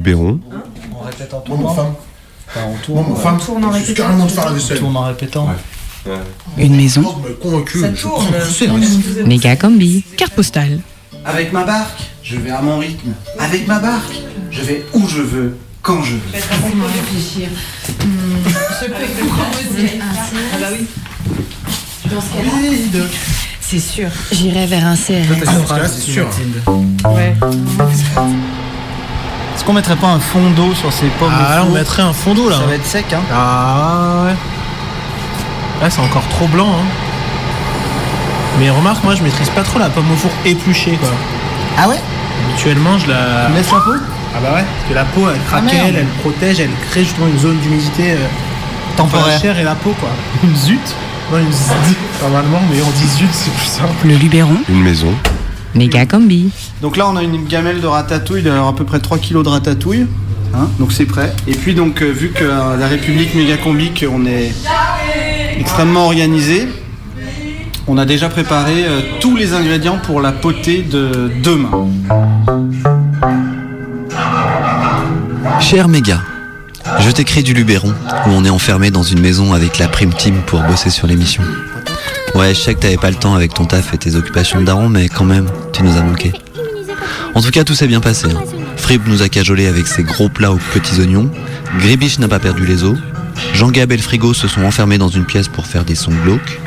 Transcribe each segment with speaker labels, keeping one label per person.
Speaker 1: Luberon.
Speaker 2: On répète en
Speaker 3: femme.
Speaker 2: Enfin, on tourne.
Speaker 3: femme.
Speaker 4: tourne en répétant.
Speaker 3: carrément de faire la
Speaker 2: On tourne en répétant.
Speaker 5: Une maison,
Speaker 3: convaincu.
Speaker 4: Ça tourne.
Speaker 3: CRS.
Speaker 5: méga combi, carte postale.
Speaker 6: Avec ma barque, je vais à mon rythme. Avec ma barque, je vais où je veux, quand je veux.
Speaker 4: réfléchir. Je peux te proposer un Ah bah oui. Dans ce cas-là, c'est sûr, j'irai vers un CRS.
Speaker 3: Ah, c'est sûr.
Speaker 4: Ouais.
Speaker 2: Est-ce qu'on mettrait pas un fond d'eau sur ces pommes
Speaker 7: Ah là on mettrait un fond d'eau là.
Speaker 2: Ça va être sec, hein
Speaker 7: Ah ouais. Là c'est encore trop blanc hein. Mais remarque moi je maîtrise pas trop la pomme au four épluchée quoi.
Speaker 2: Ah ouais?
Speaker 7: Habituellement je la.
Speaker 2: Tu laisses la peau?
Speaker 7: Ah bah ouais, parce que la peau elle
Speaker 2: Ah,
Speaker 7: craquelle,
Speaker 2: merde.
Speaker 7: elle protège, elle crée justement une zone d'humidité euh, la
Speaker 2: Temporaire.
Speaker 7: chair et la peau quoi. Une zut? Non une zut normalement mais on dit zut c'est plus simple.
Speaker 5: Le Luberon,
Speaker 1: Une maison.
Speaker 5: Méga combi.
Speaker 6: Donc là, on a une gamelle de ratatouille, d'ailleurs à peu près 3 kilos de ratatouille. Hein, donc c'est prêt. Et puis donc, euh, vu que euh, la République Mégacombique, on est extrêmement organisé, on a déjà préparé euh, tous les ingrédients pour la potée de demain.
Speaker 8: Cher Méga, je t'écris du Luberon, où on est enfermé dans une maison avec la prime team pour bosser sur l'émission. Ouais, je sais que t'avais pas le temps avec ton taf et tes occupations de daron, mais quand même, tu nous as manqué. En tout cas, tout s'est bien passé. hein. Frib nous a cajolé avec ses gros plats aux petits oignons, Gribiche n'a pas perdu les os, Jean-Gab et le frigo se sont enfermés dans une pièce pour faire des sons glauques.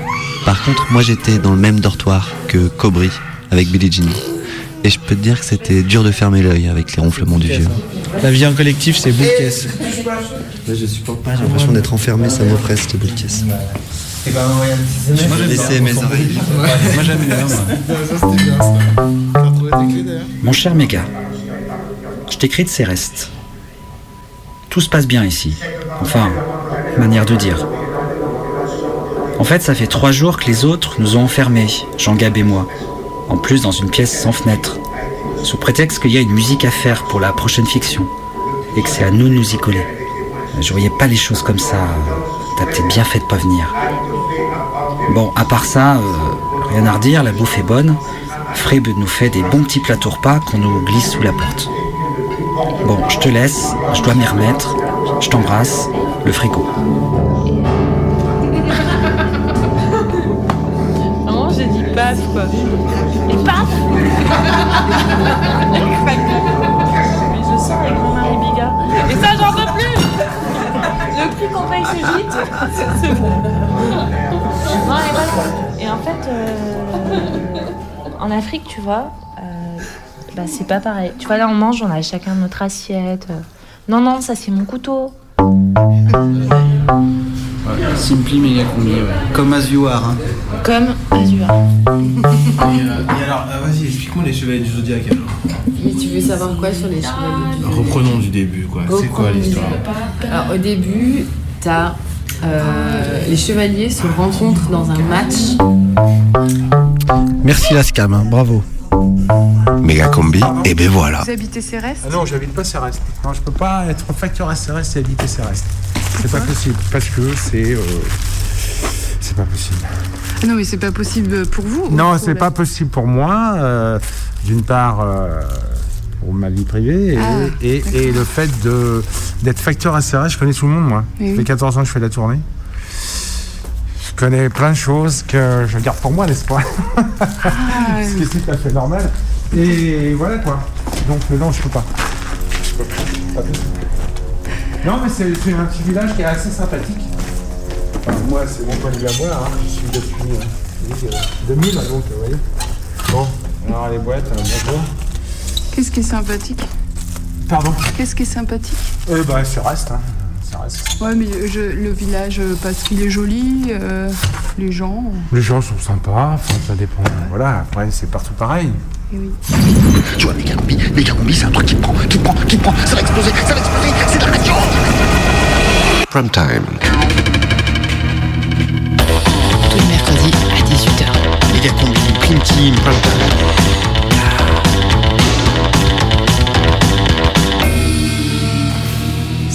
Speaker 8: Par contre, moi j'étais dans le même dortoir que Cobry avec Billie Jean. Et je peux te dire que c'était dur de fermer l'œil avec les ronflements du vieux.
Speaker 7: La vie en collectif c'est bout de caisse.
Speaker 8: je supporte pas, j'ai l'impression d'être enfermé, ça m'oppresse cette bout laisser mes oreilles.
Speaker 2: Moi j'aime bien. moi.
Speaker 3: Ça, c'était bien ça. T'as retrouvé tes clés d'ailleurs
Speaker 9: Mon cher Méga, je t'écris de ces restes. Tout se passe bien ici. Enfin, manière de dire. En fait, ça fait trois jours que les autres nous ont enfermés, Jean-Gab et moi. En plus, dans une pièce sans fenêtre. Sous prétexte qu'il y a une musique à faire pour la prochaine fiction. Et que c'est à nous de nous y coller. Je voyais pas les choses comme ça. T'as peut-être bien fait de pas venir. Bon, à part ça, euh, rien à redire, la bouffe est bonne. Frib nous fait des bons petits plateaux repas qu'on nous glisse sous la porte. Bon, je te laisse, je dois m'y remettre. Je t'embrasse, le frigo.
Speaker 4: Vraiment, j'ai dit paf quoi. Et paf Mais je sens avec mon mari Biga. Et ça, j'en peux plus Le prix qu'on paye ce gîte, c'est bon. Et voilà. Et en fait, euh, en Afrique, tu vois, euh, bah, c'est pas pareil. Tu vois, là, on mange, on a chacun notre assiette. Non, non, ça, c'est mon couteau.
Speaker 6: Simply Mégacombi, ouais. Comme as you are. hein.
Speaker 4: Comme Azur.
Speaker 7: Et, alors vas-y explique-moi les chevaliers du zodiaque alors.
Speaker 10: Mais tu veux savoir quoi sur les chevaliers
Speaker 7: Reprenons du début quoi. C'est quoi l'histoire?
Speaker 10: Alors au début, t'as euh, les chevaliers se rencontrent dans un match.
Speaker 7: Merci la scam, hein, bravo.
Speaker 1: Méga combi. Et ben voilà.
Speaker 10: Vous habitez Cérès?
Speaker 7: Ah non, j'habite pas Céreste. Non, je peux pas être facteur à Céreste et habiter Céreste. C'est pas possible. Parce que c'est. euh, c'est pas possible.
Speaker 10: Non mais c'est pas possible pour vous.
Speaker 7: Non, c'est pas possible pour moi. euh, D'une part, euh, pour ma vie privée. Et,
Speaker 10: Ah,
Speaker 7: et- et le fait de d'être facteur à Céreste, je connais tout le monde, moi.
Speaker 10: Oui,
Speaker 7: Ça fait
Speaker 10: oui.
Speaker 7: 14 ans que je fais la tournée. Je connais plein de choses que je garde pour moi, n'est-ce pas?
Speaker 10: Ah,
Speaker 7: Ce qui est tout à fait normal. Et voilà quoi. Donc non, je peux pas. Je peux pas. Non, mais c'est un petit village qui est assez sympathique. Enfin, moi, c'est mon point de vue à moi. Hein. Je suis depuis euh, euh, 2000, donc vous voyez. Bon, alors les boîtes, euh, bonjour.
Speaker 10: Qu'est-ce qui est sympathique
Speaker 7: Pardon
Speaker 10: Qu'est-ce qui est sympathique
Speaker 7: Euh, bah, ça reste. Hein. Ça reste.
Speaker 10: Ouais mais je- le village euh, parce qu'il est joli, euh, les gens.
Speaker 7: Les gens sont sympas, enfin, ça dépend. Voilà, après, c'est partout pareil.
Speaker 10: et oui.
Speaker 6: Tu vois, Mégacombi, Mégacombi, c'est un truc qui te prend, qui te prend, qui te prend. Ça va exploser, ça va exploser. C'est de la radio.
Speaker 1: Prime time.
Speaker 5: Tous les mercredis à 18h.
Speaker 6: Mégacombi, Prime Team, Prime Time.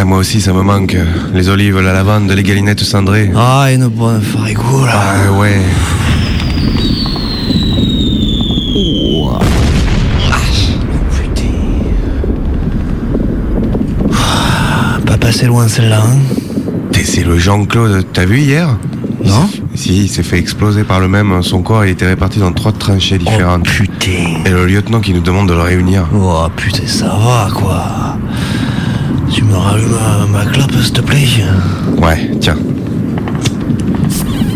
Speaker 1: Putain, moi aussi, ça me manque. Les olives, la lavande, les galinettes cendrées.
Speaker 11: Ah, une bonne farigou là.
Speaker 1: Ah ouais.
Speaker 11: Ah, Pas passé loin celle-là, hein
Speaker 1: C'est le Jean-Claude. T'as vu hier?
Speaker 11: Non
Speaker 1: Si, il s'est fait exploser par le même. Son corps a été réparti dans trois tranchées différentes.
Speaker 11: Oh, putain.
Speaker 1: Et le lieutenant qui nous demande de le réunir.
Speaker 11: Oh putain, ça va quoi. Tu me rallumes ma, ma clope, s'il te plaît
Speaker 1: Ouais, tiens.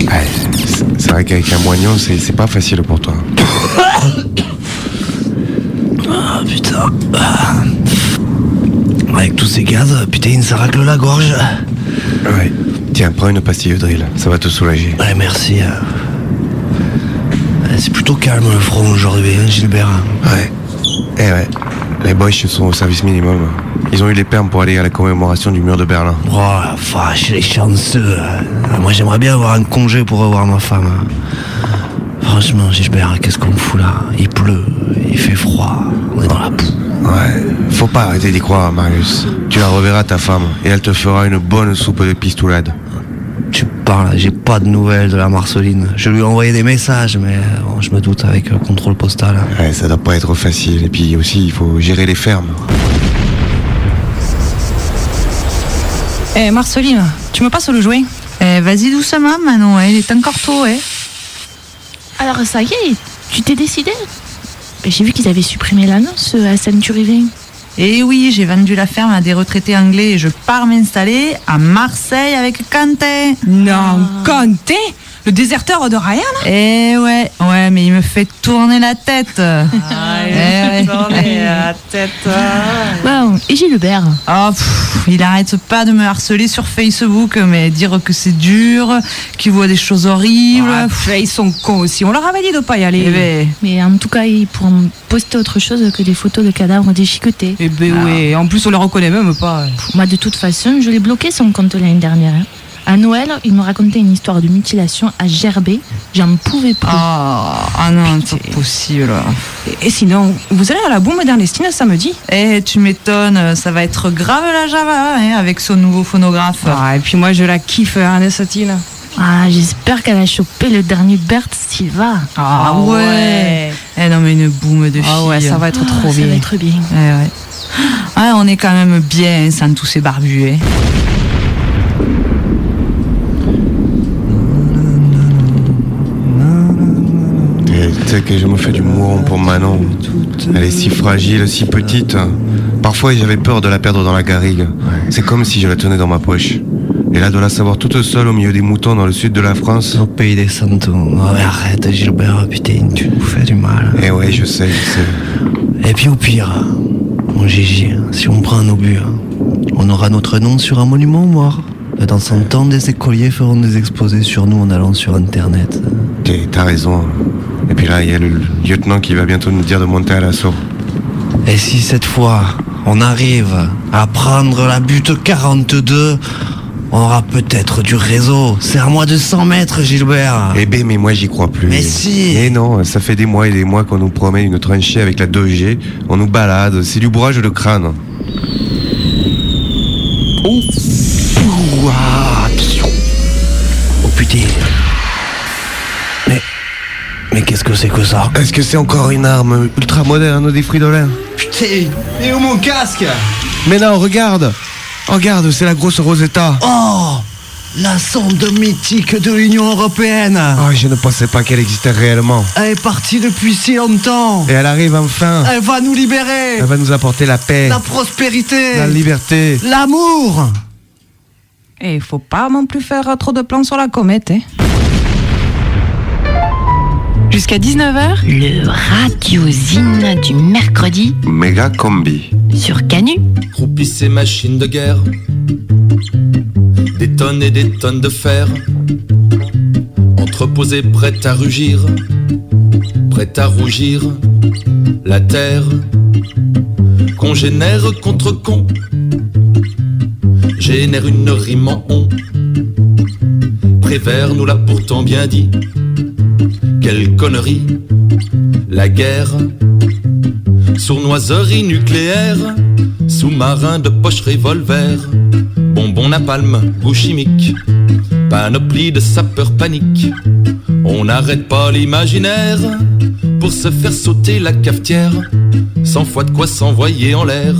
Speaker 1: Ouais, c'est- vrai qu'avec un moignon, c'est pas facile pour toi.
Speaker 11: Ah putain. Ah. Avec tous ces gaz, putain, ça racle la gorge.
Speaker 1: Ouais. Tiens, prends une pastille drill, ça va te soulager.
Speaker 11: Ouais, merci. Ouais, C'est plutôt calme le front aujourd'hui, hein, Gilbert.
Speaker 1: Ouais. Eh ouais. Les boys sont au service minimum. Ils ont eu les permes pour aller à la commémoration du mur de Berlin.
Speaker 11: Oh la vache, les chanceux. Ah, Moi j'aimerais bien avoir un congé pour revoir ma femme. Franchement, Gilbert, qu'est-ce qu'on fout là? Il pleut, il fait froid, on est dans la boue.
Speaker 1: Ouais. Faut pas arrêter d'y croire, Marius. Tu la reverras ta femme et elle te fera une bonne soupe de pistoulade.
Speaker 11: J'ai pas de nouvelles de la Marceline. Je lui ai envoyé des messages, mais bon, je me doute avec le contrôle postal.
Speaker 1: Ouais, ça doit pas être facile. Et puis aussi, il faut gérer les fermes.
Speaker 12: Eh Marceline, tu me passes le jouet?
Speaker 13: Eh, vas-y doucement, Manon, hein, il est encore tôt, hein.
Speaker 14: Alors ça y est, tu t'es décidé? J'ai vu qu'ils avaient supprimé l'annonce euh, à Saint-Turivin.
Speaker 13: Eh oui, j'ai vendu la ferme à des retraités anglais et je pars m'installer à Marseille avec Quentin.
Speaker 12: Non, Quentin Le déserteur de Ryan
Speaker 13: Eh ouais, ouais, mais il me fait tourner la tête. Eh ouais.
Speaker 12: la tête.
Speaker 14: Bon, et Gilbert
Speaker 13: Oh, pff, il arrête pas de me harceler sur Facebook, mais dire que c'est dur, qu'il voit des choses horribles.
Speaker 12: Ah, pff, ils sont cons aussi, on leur avait dit de pas y aller.
Speaker 13: Eh ben,
Speaker 14: Mais en tout cas, ils pourront poster autre chose que des photos de cadavres déchiquetés.
Speaker 12: Eh ben
Speaker 13: Ah.
Speaker 12: oui, en plus on les reconnaît même pas.
Speaker 14: Moi, de toute façon, je l'ai bloqué son compte l'année dernière. À Noël, il me racontait une histoire de mutilation à Gerbet. J'en pouvais plus.
Speaker 13: oh, ah non, c'est pas possible.
Speaker 12: Et, et sinon, vous allez à la Boum d'Ernestine samedi?
Speaker 13: Eh, tu m'étonnes, ça va être grave la Java, hein, avec son nouveau phonographe.
Speaker 12: Ah, et puis moi je la kiffe, Ernestine.
Speaker 14: Ah, j'espère qu'elle a chopé le dernier Bert Silva.
Speaker 13: Ah ouais. Eh non, mais une boum de filles.
Speaker 12: Ah ouais, ça va être
Speaker 14: Ah,
Speaker 12: trop
Speaker 14: ça
Speaker 12: bien.
Speaker 14: va être bien.
Speaker 13: Eh ouais. Ah, on est quand même bien hein, sans tous ces barbus. hein.
Speaker 1: Sais que je me fais du mouron pour Manon. Elle est si fragile, si petite. Parfois, j'avais peur de la perdre dans la garrigue. C'est comme si je la tenais dans ma poche. Et là, de la savoir toute seule au milieu des moutons dans le sud de la France.
Speaker 11: Au pays des Santos. Oh, mais arrête, Gilbert, putain, tu nous fais du mal.
Speaker 1: Eh ouais, je sais, je sais.
Speaker 11: Et puis au pire, mon Gigi, si on prend un obus, on aura notre nom sur un monument mort. Dans son temps, des écoliers feront des exposés sur nous en allant sur Internet.
Speaker 1: T'as raison. Et puis là, il y a le lieutenant qui va bientôt nous dire de monter à l'assaut.
Speaker 11: Et si cette fois, on arrive à prendre la butte 42, on aura peut-être du réseau. C'est à moi de 100 mètres, Gilbert.
Speaker 1: Eh ben, mais moi, j'y crois plus.
Speaker 11: Mais si.
Speaker 1: Eh non, ça fait des mois et des mois qu'on nous promet une tranchée avec la 2G. On nous balade, c'est du bourrage de crâne.
Speaker 11: Attention. Oh putain. Mais. Qu'est-ce que c'est que ça
Speaker 1: Est-ce que c'est encore une arme ultra moderne des fridolins
Speaker 11: Putain, et où mon casque
Speaker 1: Mais non, regarde Regarde, c'est la grosse Rosetta
Speaker 11: Oh La sonde mythique de l'Union Européenne
Speaker 1: Oh, je ne pensais pas qu'elle existait réellement.
Speaker 11: Elle est partie depuis si longtemps
Speaker 1: Et elle arrive enfin
Speaker 11: Elle va nous libérer
Speaker 1: Elle va nous apporter la paix,
Speaker 11: La prospérité
Speaker 1: la liberté.
Speaker 11: L'amour
Speaker 12: Et il faut pas non plus faire trop de plans sur la comète. Hein.
Speaker 5: Jusqu'à 19h,
Speaker 15: Le radiosine du mercredi
Speaker 1: Méga combi.
Speaker 15: sur Canu.
Speaker 16: Croupissent ces machines de guerre, des tonnes et des tonnes de fer, entreposées prêtes à rugir, met à rougir la terre. Congénère contre con, génère une rime en on. Prévert nous l'a pourtant bien dit. Quelle connerie, la guerre. Sournoiserie nucléaire, sous-marin de poche revolver, bonbon napalm, goût chimique, panoplie de sapeurs panique. On n'arrête pas l'imaginaire pour se faire sauter la cafetière, cent fois de quoi s'envoyer en l'air,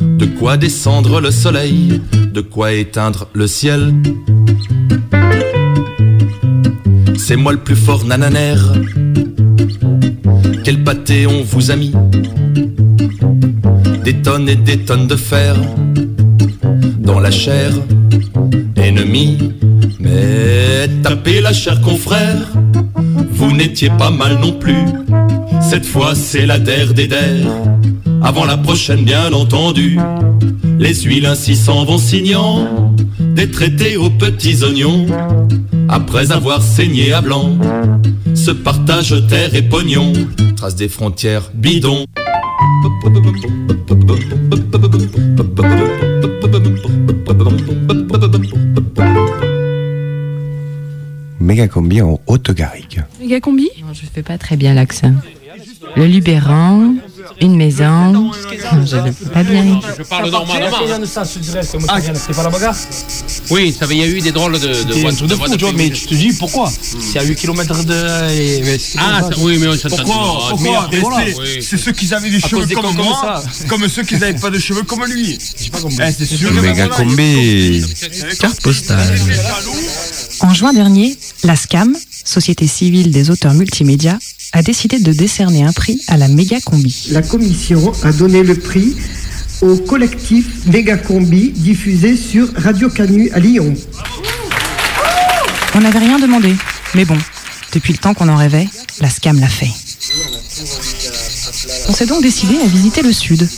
Speaker 16: de quoi descendre le soleil, de quoi éteindre le ciel. C'est moi le plus fort nananaire. Quel pâté on vous a mis Des tonnes et des tonnes de fer dans la chair ennemie. Mais tapez la chair confrère, vous n'étiez pas mal non plus. Cette fois c'est la der des der. Avant la prochaine bien entendu, les huiles ainsi s'en vont signant des traités aux petits oignons. Après avoir saigné à blanc, se partage terre et pognon, trace des frontières bidons.
Speaker 1: Méga combi en Haute-Garrigue.
Speaker 10: Méga combi Non, je fais pas très bien l'accent. Le Luberon, une maison. Je ne pas bien.
Speaker 17: Je parle normalement. Ah, c'est pas la bagarre Oui, ça avait- il y a eu des drôles de, de,
Speaker 2: fou, vois, mais tu te dis pourquoi C'est à 8 km de.
Speaker 17: Ah, ça- oui, mais on s'entend-
Speaker 2: Pourquoi
Speaker 17: voilà.
Speaker 2: c'est-
Speaker 17: Oui.
Speaker 2: C'est ceux qui avaient des
Speaker 17: À
Speaker 2: cheveux comme
Speaker 17: comme
Speaker 2: moi,
Speaker 17: ça.
Speaker 2: comme ceux qui n'avaient pas de cheveux comme lui. Eh, c'est sûr.
Speaker 1: Méga combi.
Speaker 11: Carte postale.
Speaker 12: En juin dernier, la SCAM, Société civile des auteurs multimédia, a décidé de décerner un prix à la méga combi.
Speaker 18: La commission a donné le prix au collectif Mégacombi diffusé sur Radio Canu à Lyon.
Speaker 12: On n'avait rien demandé, mais bon, depuis le temps qu'on en rêvait, la SCAM l'a fait. On s'est donc décidé à visiter le sud.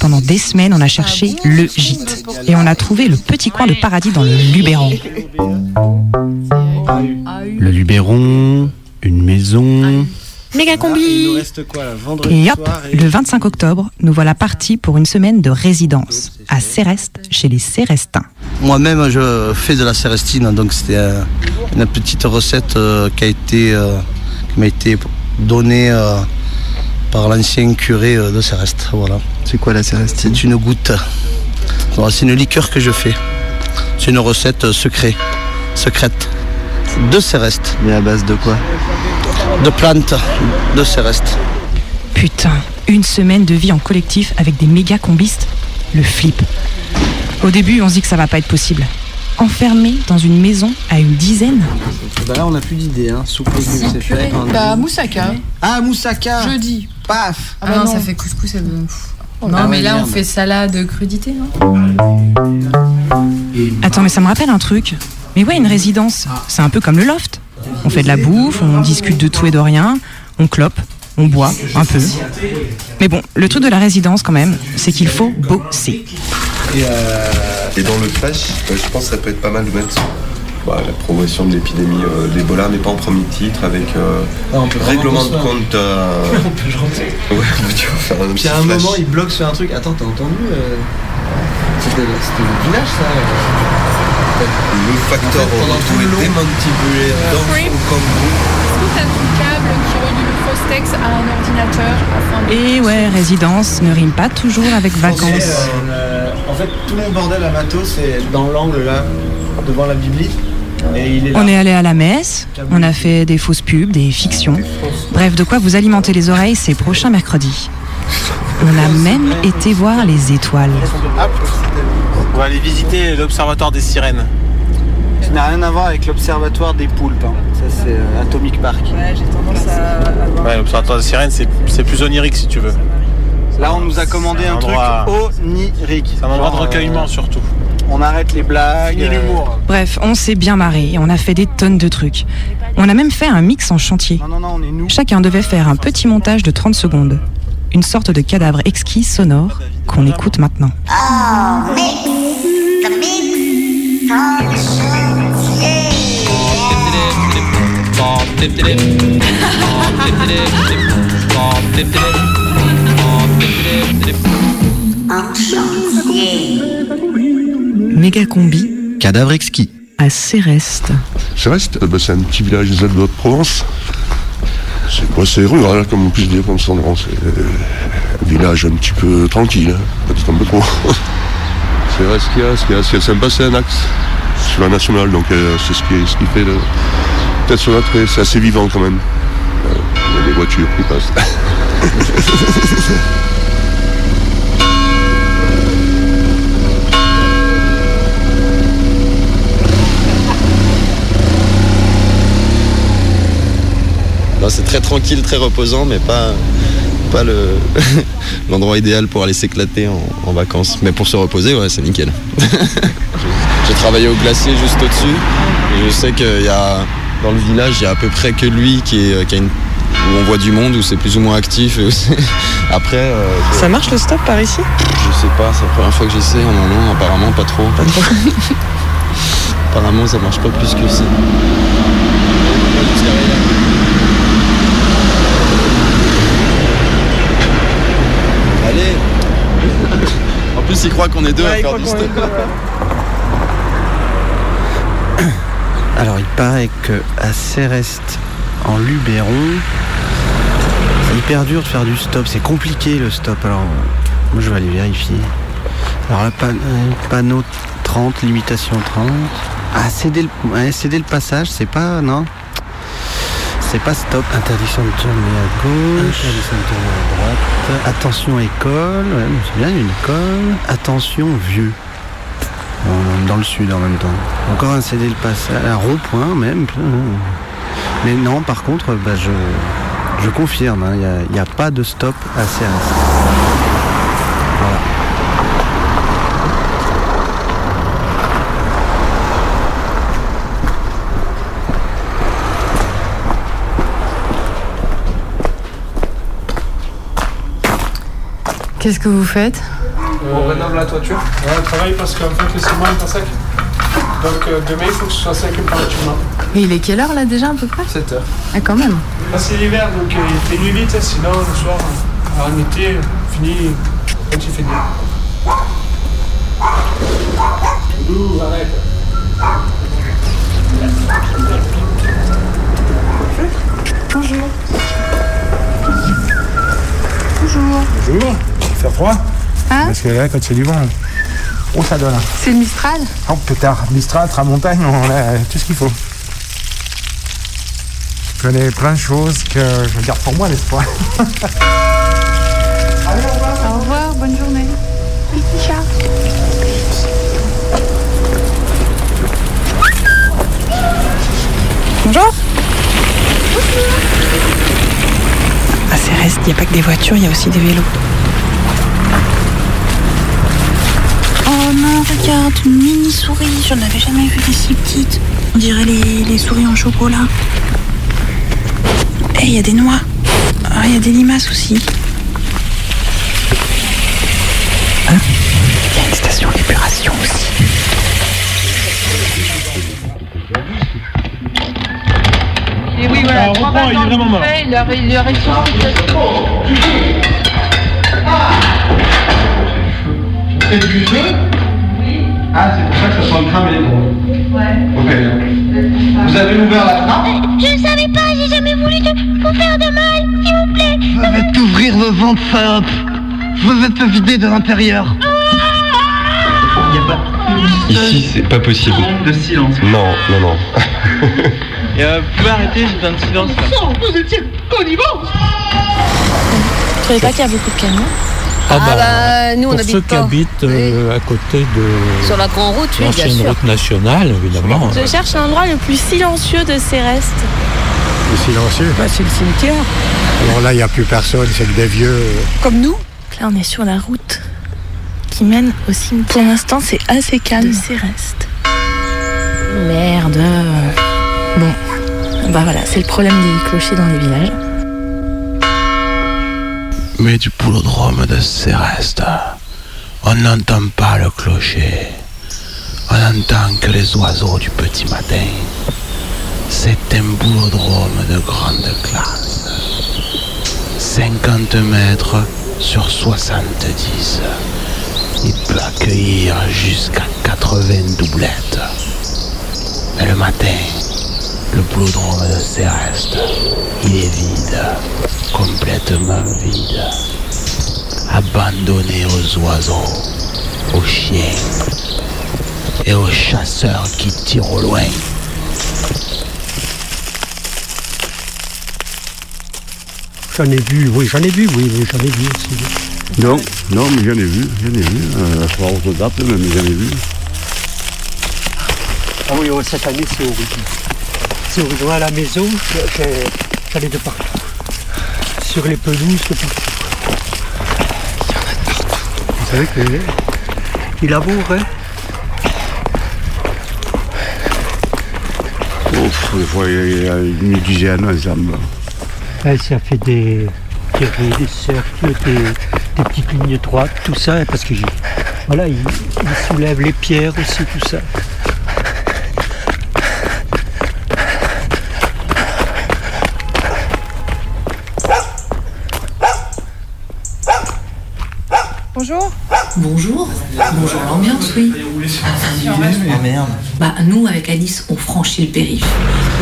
Speaker 12: Pendant des semaines, on a cherché le gîte. Et on a trouvé le petit coin de paradis dans le Luberon.
Speaker 19: Le Luberon, une maison.
Speaker 12: Méga combi
Speaker 19: Il nous reste quoi là Vendredi
Speaker 12: Et hop,
Speaker 19: soir et-
Speaker 12: le 25 octobre, nous voilà partis pour une semaine de résidence à Céreste, chez les Cérestins.
Speaker 20: Moi-même, je fais de la cérestine, donc c'était euh, une petite recette euh, qui a été, euh, qui m'a été donnée euh, par l'ancien curé euh, de Céreste. Voilà.
Speaker 11: C'est quoi la cérestine
Speaker 20: C'est une goutte. C'est une liqueur que je fais. C'est une recette euh, secrète, secrète de Céreste.
Speaker 11: Mais à base de quoi?
Speaker 20: De plantes de Céreste.
Speaker 12: Putain, une semaine de vie en collectif avec des méga combistes Le flip. Au début, on se dit que ça va pas être possible. Enfermé dans une maison à une dizaine
Speaker 19: Bah là, on n'a plus d'idée. Hein. Soupe c'est fait. A
Speaker 10: Bah, moussaka.
Speaker 19: Ah, moussaka
Speaker 10: Jeudi.
Speaker 19: Paf
Speaker 10: Ah, non, ça fait couscous. Ça... Non,
Speaker 19: Ah
Speaker 10: mais là, on fait salade crudité, non
Speaker 12: Attends, mais ça me rappelle un truc. Mais ouais, une résidence, c'est un peu comme le loft. On fait de la bouffe, on discute de tout et de rien, on clope, on boit un peu. Mais bon, le truc de la résidence quand même, c'est qu'il faut bosser.
Speaker 1: Et, euh, et dans le flash, euh, je pense que ça peut être pas mal de mettre bah, la promotion de l'épidémie euh, d'Ebola, mais pas en premier titre, avec euh,
Speaker 19: Ah, on peut vraiment
Speaker 1: règlement de compte. euh,
Speaker 19: On peut chanter.
Speaker 1: Ouais, tu vas faire un
Speaker 19: Puis à un
Speaker 1: flash.
Speaker 19: moment, il bloque sur un truc. Attends, t'as entendu euh, C'était le village, ça.
Speaker 1: Le facteur
Speaker 19: En fait, tout
Speaker 1: retrouvé démantibulé dans son
Speaker 14: que t'as ton câble qui relie le à un ordinateur afin de...
Speaker 12: Et ouais, résidence ne rime pas toujours avec vacances.
Speaker 19: Euh, en fait, tout mon bordel à matos, c'est dans l'angle là, devant la Bibli. Et il est là.
Speaker 12: On est allé à la messe, on a fait des fausses pubs, des fictions. Bref, de quoi vous alimenter les oreilles ces prochains mercredis. On a même été voir les étoiles.
Speaker 2: On va aller visiter l'observatoire des sirènes.
Speaker 19: Ça n'a rien à voir avec l'observatoire des poulpes. hein. Ça, c'est euh, Atomic Park.
Speaker 10: Ouais, j'ai tendance à.
Speaker 2: Ouais, l'observatoire des sirènes, c'est c'est plus onirique si tu veux.
Speaker 19: Là, on nous a commandé
Speaker 2: C'est un
Speaker 19: un, truc
Speaker 2: endroit-
Speaker 19: onirique.
Speaker 2: C'est un endroit de
Speaker 19: Genre, euh,
Speaker 2: recueillement surtout.
Speaker 19: On arrête les blagues.
Speaker 2: Fini l'humour.
Speaker 12: Bref, on s'est bien marré, on a fait des tonnes de trucs. On a même fait un mix en chantier.
Speaker 19: Non, non, non, on est nous.
Speaker 12: Chacun devait faire un petit montage de 30 secondes. Une sorte de cadavre exquis sonore qu'on écoute maintenant.
Speaker 21: Oh, mix,
Speaker 12: Méga combi.
Speaker 22: Cadavre exquis.
Speaker 12: À Céreste.
Speaker 23: Céreste, eh ben, c'est un petit village des Alpes de Haute-Provence. C'est quoi, c'est rural, comme on peut dire, comme ça, C'est un village un petit peu tranquille, hein, peut-être un peu trop. Céreste, ce qu'il y a, ce qu'il y a, c'est c'est un axe sur la nationale, donc euh, c'est ce qui, ce qui fait le. Peut-être sur l'attrait, c'est assez vivant quand même. Euh, Il y a des voitures qui passent.
Speaker 22: C'est très tranquille, très reposant, mais pas, pas le, l'endroit idéal pour aller s'éclater en, en vacances. Mais pour se reposer, ouais, c'est nickel. J'ai travaillé au glacier juste au-dessus, et je sais qu'il y a, dans le village, il y a à peu près que lui qui, est, qui a une, où on voit du monde, où c'est plus ou moins actif. Et aussi- Après, euh,
Speaker 12: Ça marche le stop par ici?
Speaker 22: je sais pas, c'est la première fois que j'essaie en un an, apparemment pas trop. apparemment ça marche pas plus que ça. Allez En plus il croit qu'on est deux à faire du stop.
Speaker 19: Alors il paraît que à Céreste, en Luberon, c'est hyper dur de faire du stop, c'est compliqué le stop. Alors moi je vais aller vérifier. Alors pan- euh, panneau 30, limitation 30. Ah, céder le, ouais, céder le passage, c'est pas. Non? C'est pas stop. Interdiction de tourner à gauche. Interdiction de tourner à droite. Attention école. Ouais, c'est bien une école. Attention vieux. Euh, Dans le sud en même temps. Encore un céder le passage. Un rond-point même. Mais non, par contre, bah, je, je confirme, hein, il n'y a, pas de stop à Céreste.
Speaker 24: Qu'est-ce que vous faites
Speaker 6: On rénove la toiture. Ouais, on travaille parce qu'en fait le ciment est pas sec. Donc euh, demain il faut que ce soit sec impérativement.
Speaker 24: Et il est quelle heure là déjà à peu près
Speaker 6: 7 heures.
Speaker 24: Ah quand même.
Speaker 6: Là c'est l'hiver donc euh, il fait nuit vite, hein, sinon le soir, euh, en été, fini quand il fait nuit. Doudou, arrête.
Speaker 24: Bonjour. Bonjour.
Speaker 7: Bonjour. Fait froid
Speaker 24: Hein
Speaker 7: Parce que là, quand c'est du vent, oh, ça donne.
Speaker 24: C'est le Mistral
Speaker 7: Oh, pétard, Mistral, Tramontagne, on a tout ce qu'il faut. Je connais plein de choses que je garde pour moi, l'espoir.
Speaker 24: Au revoir, bonne journée. Chat.
Speaker 12: Bonjour À Céreste, il n'y a pas que des voitures, il y a aussi des vélos.
Speaker 25: Regarde, une mini souris. J'en avais jamais vu des si petites. On dirait les, les souris en chocolat. Et il y a des noix. Ah, il y a des limaces aussi.
Speaker 12: Il y a une station d'épuration aussi.
Speaker 14: Et oui, voilà, trois balles dans le bouffet, il leur il leur est
Speaker 6: C'est du jeu? Ah, c'est pour ça que ça soit cramé les gros.
Speaker 14: Ouais.
Speaker 6: Ok. Vous avez ouvert la trappe
Speaker 26: Je ne savais pas, j'ai jamais voulu te vous faire de mal, s'il vous plaît.
Speaker 11: Je vais t'ouvrir le ventre, salope. Je vais te vider de l'intérieur.
Speaker 27: Ici, c'est pas possible.
Speaker 11: De silence.
Speaker 27: Non, non, non.
Speaker 11: Et euh, vous pouvez arrêter, j'ai besoin de silence là.
Speaker 26: Vous étiez connivence
Speaker 14: Vous trouvez pas qu'il y a beaucoup de camions
Speaker 28: Ah,
Speaker 14: Ah bah, nous, on
Speaker 28: pour
Speaker 14: habite
Speaker 28: ceux
Speaker 14: pas.
Speaker 28: qui habitent euh, à côté de
Speaker 14: Sur la grande route, oui, bien
Speaker 28: l'ancienne
Speaker 14: sûr.
Speaker 28: route nationale, évidemment.
Speaker 14: Je cherche l'endroit le plus silencieux de Céreste.
Speaker 7: C'est silencieux.
Speaker 12: Bah, c'est le cimetière.
Speaker 7: Alors là, il n'y a plus personne, c'est que des vieux.
Speaker 25: Comme nous
Speaker 14: Là, on est sur la route qui mène au cimetière.
Speaker 25: Pour l'instant, c'est assez calme.
Speaker 14: De Céreste. Merde. Bon, bah voilà, c'est le problème des clochers dans les villages.
Speaker 27: Mais du boulodrome de Céreste, on n'entend pas le clocher. On n'entend que les oiseaux du petit matin. C'est un boulodrome de grande classe. 50 mètres sur 70. Il peut accueillir jusqu'à 80 doublettes. Mais le matin, le boulodrome de Céreste, il est vide, complètement vide. Abandonné aux oiseaux, aux chiens et aux chasseurs qui tirent au loin.
Speaker 29: J'en ai vu, oui, j'en ai vu, oui, oui, j'en ai vu aussi.
Speaker 30: Non, non, mais j'en ai vu, j'en ai vu. Euh, à dates, même, j'en ai vu.
Speaker 29: Ah oui, cette année, c'est horrible. À la maison, j'allais de partout. Sur les pelouses, de partout. Il y en a de partout. Vous savez que il laboure, hein
Speaker 30: Ouf, des fois, il y a une dizaine ensemble.
Speaker 29: Ça fait des, des cercles, des, des petites lignes droites, tout ça, parce que voilà, il, il soulève les pierres aussi, tout ça.
Speaker 31: Bonjour.
Speaker 32: Bonjour. Bonjour l'ambiance, oui.
Speaker 6: Oh merde.
Speaker 32: Bah, nous, avec Alice, on franchit le périph.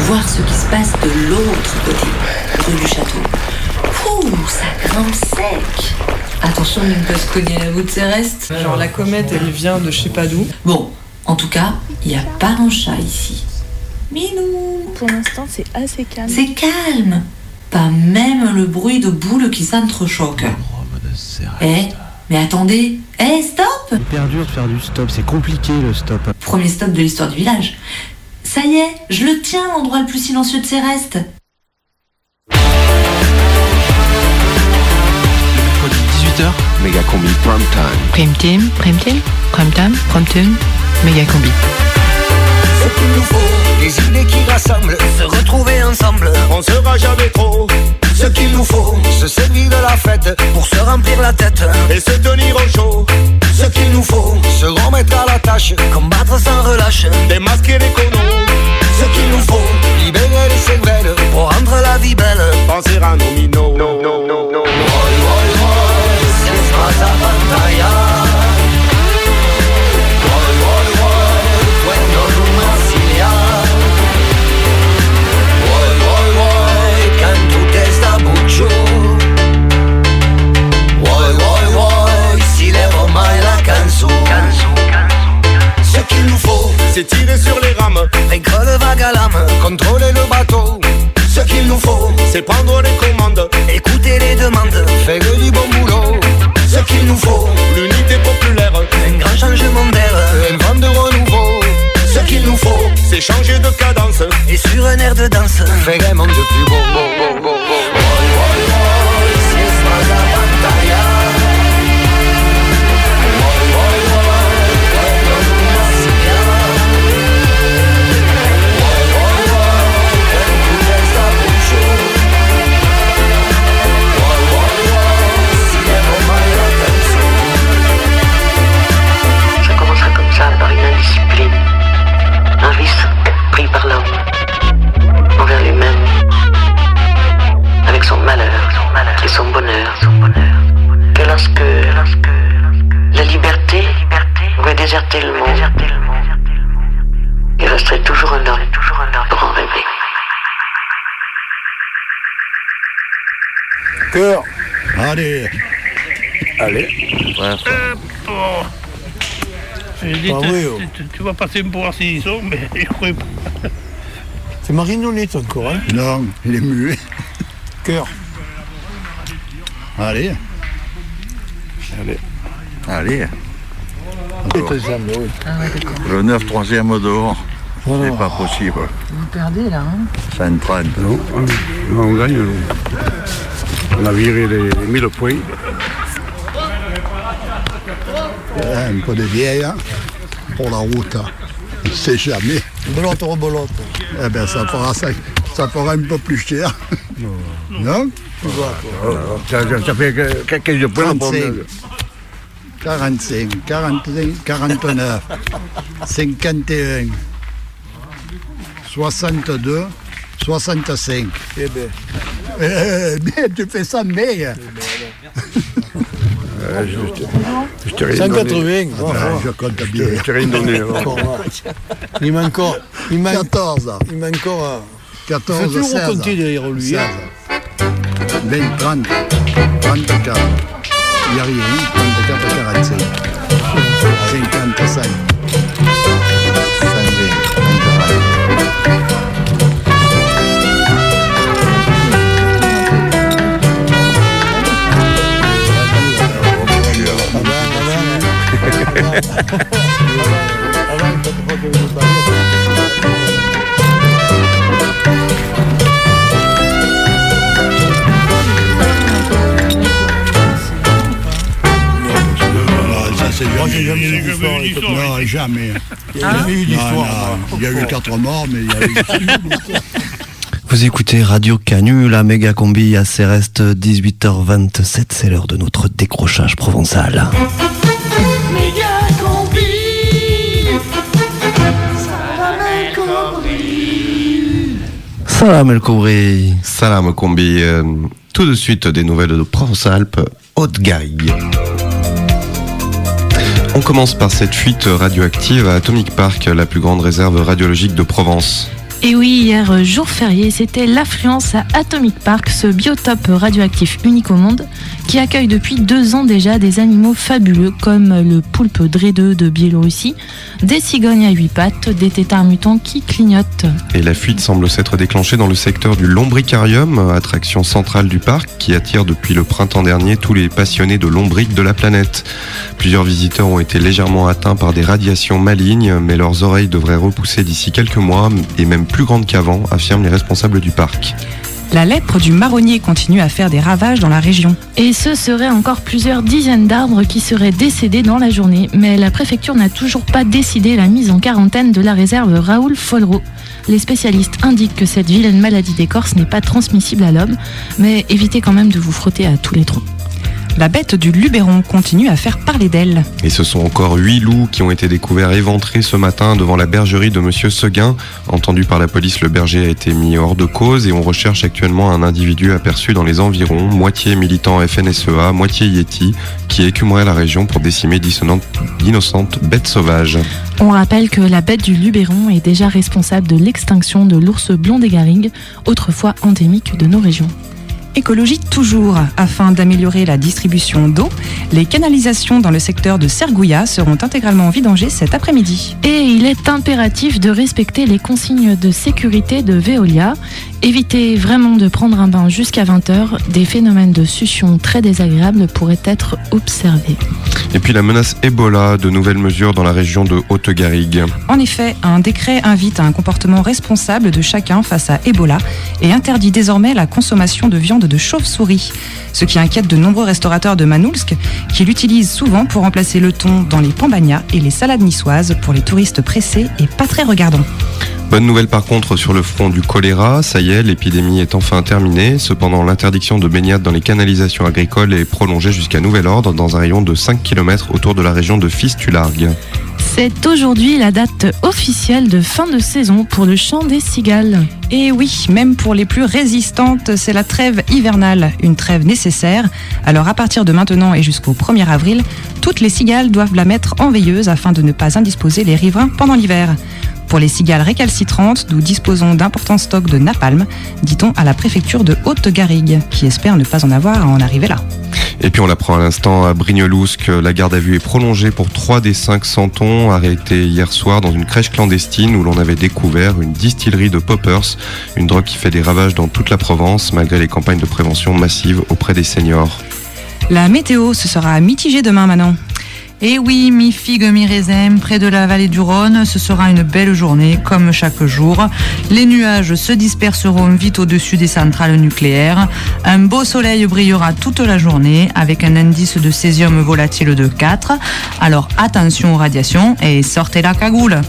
Speaker 32: Voir ce qui se passe de l'autre côté, rue du château. Ouh, ça grimpe sec. Attention de ne pas se cogner la voûte céreste.
Speaker 31: Genre la comète, elle vient de je sais pas d'où.
Speaker 32: Bon, en tout cas, il n'y a pas un chat ici. Minou
Speaker 14: Pour l'instant, c'est assez calme.
Speaker 32: C'est calme. Pas même le bruit de boules qui s'entrechoquent. Eh, mais attendez. Eh, stop
Speaker 19: C'est hyper dur de faire du stop, c'est compliqué le stop.
Speaker 32: Premier stop de l'histoire du village. Ça y est, je le tiens l'endroit le plus silencieux de Céreste.
Speaker 1: Mercredi 18h, méga combi prime time.
Speaker 5: Prime team, prime team, prime time, prime tune, méga combi.
Speaker 33: Ce qu'il nous faut, des idées qui rassemblent, se retrouver ensemble, on sera jamais trop. Ce qu'il nous faut, se servir de la fête pour se remplir la tête et se tenir au chaud. Ce qu'il nous faut, se remettre à la tâche, combattre sans relâche, démasquer les conneries. Ce qu'il nous faut, libérer les cervelles
Speaker 34: passer pour voir s'ils y sont, mais je crois pas.
Speaker 35: C'est Marinolette encore, hein Non, il est muet. Cœur. Allez. Allez. Allez.
Speaker 31: Ah.
Speaker 35: Le 9 troisième dehors. C'est pas possible.
Speaker 31: Vous perdez là, hein
Speaker 35: Ça ne traîne.
Speaker 30: Non, on, on gagne. On a viré les, les 1000 points.
Speaker 35: un peu de vieille, hein, pour la route. hein. On ne sait jamais. Belote rebolote. Eh bien, ça fera, ça, ça fera un peu plus cher. Non quoi.
Speaker 30: Ça, fait que- que- quelques points. la
Speaker 35: 35,
Speaker 30: promenade.
Speaker 35: 45, 45, 49, 51, 62, 65. Eh bien. Eh bien, tu fais ça, mais. Je t'ai rien
Speaker 36: 180,
Speaker 35: donné.
Speaker 36: bon,
Speaker 35: Ah. Je compte bien. Je t'ai rien donné.
Speaker 36: voilà. Il manque encore. Il manque,
Speaker 35: 14.
Speaker 36: il manque encore. euh,
Speaker 35: 14,
Speaker 36: Il faut toujours
Speaker 35: 16.
Speaker 36: compter derrière lui.
Speaker 35: 16.
Speaker 36: hein.
Speaker 35: 20, 30, 34. Il n'y a rien. 34, 45. 55.
Speaker 36: Jamais
Speaker 35: Non, jamais.
Speaker 36: Il y a eu
Speaker 35: 4 morts, mais il y a eu.
Speaker 11: Vous écoutez Radio Canu, la méga combi à Céreste, 18h27, c'est l'heure de notre décrochage provençal.
Speaker 21: Salam El
Speaker 11: Koubri.
Speaker 1: Salam Combi. euh, tout de suite des nouvelles de Provence-Alpes, Haute-Garrigue. On commence par cette fuite radioactive à Atomic Park, la plus grande réserve radiologique de Provence.
Speaker 14: Et oui, hier, jour férié, c'était l'affluence à Atomic Park, ce biotope radioactif unique au monde, qui accueille depuis deux ans déjà des animaux fabuleux comme le poulpe drédeux de Biélorussie, des cigognes à huit pattes, des têtards mutants qui clignotent.
Speaker 1: Et la fuite semble s'être déclenchée dans le secteur du Lombricarium, attraction centrale du parc qui attire depuis le printemps dernier tous les passionnés de lombriques de la planète. Plusieurs visiteurs ont été légèrement atteints par des radiations malignes, mais leurs oreilles devraient repousser d'ici quelques mois et même plus grandes qu'avant, affirment les responsables du parc.
Speaker 12: La lèpre du marronnier continue à faire des ravages dans la région.
Speaker 14: Et ce seraient encore plusieurs dizaines d'arbres qui seraient décédés dans la journée, mais la préfecture n'a toujours pas décidé la mise en quarantaine de la réserve Raoul Follereau. Les spécialistes indiquent que cette vilaine maladie d'écorce n'est pas transmissible à l'homme, mais évitez quand même de vous frotter à tous les troncs.
Speaker 12: La bête du Luberon continue à faire parler d'elle.
Speaker 1: Et ce sont encore huit loups qui ont été découverts éventrés ce matin devant la bergerie de Monsieur Seguin. Entendu par la police, le berger a été mis hors de cause et on recherche actuellement un individu aperçu dans les environs, moitié militant FNSEA, moitié Yeti, qui écumerait la région pour décimer d'innocentes bêtes sauvages.
Speaker 14: On rappelle que la bête du Luberon est déjà responsable de l'extinction de l'ours blond des Garrigues, autrefois endémique de nos régions.
Speaker 12: Écologie toujours. Afin d'améliorer la distribution d'eau, les canalisations dans le secteur de Sergouya seront intégralement vidangées cet après-midi.
Speaker 14: Et il est impératif de respecter les consignes de sécurité de Veolia. Évitez vraiment de prendre un bain jusqu'à 20h. Des phénomènes de succion très désagréables pourraient être observés.
Speaker 1: Et puis la menace Ebola, de nouvelles mesures dans la région de Haute-Garrigue.
Speaker 12: En effet, un décret invite à un comportement responsable de chacun face à Ebola et interdit désormais la consommation de viande de chauve-souris. Ce qui inquiète de nombreux restaurateurs de Manulsk qui l'utilisent souvent pour remplacer le thon dans les pambagnas et les salades niçoises pour les touristes pressés et pas très regardants.
Speaker 1: Bonne nouvelle par contre sur le front du choléra, ça y est, l'épidémie est enfin terminée. Cependant, l'interdiction de baignade dans les canalisations agricoles est prolongée jusqu'à nouvel ordre dans un rayon de 5 km autour de la région de Fistulargues.
Speaker 14: C'est aujourd'hui la date officielle de fin de saison pour le chant des cigales.
Speaker 12: Et oui, même pour les plus résistantes, c'est la trêve hivernale, une trêve nécessaire. Alors à partir de maintenant et jusqu'au 1er avril, toutes les cigales doivent la mettre en veilleuse afin de ne pas indisposer les riverains pendant l'hiver. Pour les cigales récalcitrantes, nous disposons d'importants stocks de napalm, dit-on à la préfecture de Haute-Garrigue, qui espère ne pas en avoir à en arriver là.
Speaker 1: Et puis on l'apprend à l'instant à Brignolousque, la garde à vue est prolongée pour 3 des 5 santons arrêtés hier soir dans une crèche clandestine où l'on avait découvert une distillerie de poppers, une drogue qui fait des ravages dans toute la Provence malgré les campagnes de prévention massives auprès des seniors.
Speaker 12: La météo, ce sera mitigé demain, Manon.
Speaker 31: Et oui, mi-figue, mi-raisin, près de la vallée du Rhône, ce sera une belle journée, comme chaque jour. Les nuages se disperseront vite au-dessus des centrales nucléaires. Un beau soleil brillera toute la journée, avec un indice de césium volatile de 4. Alors attention aux radiations et sortez la cagoule.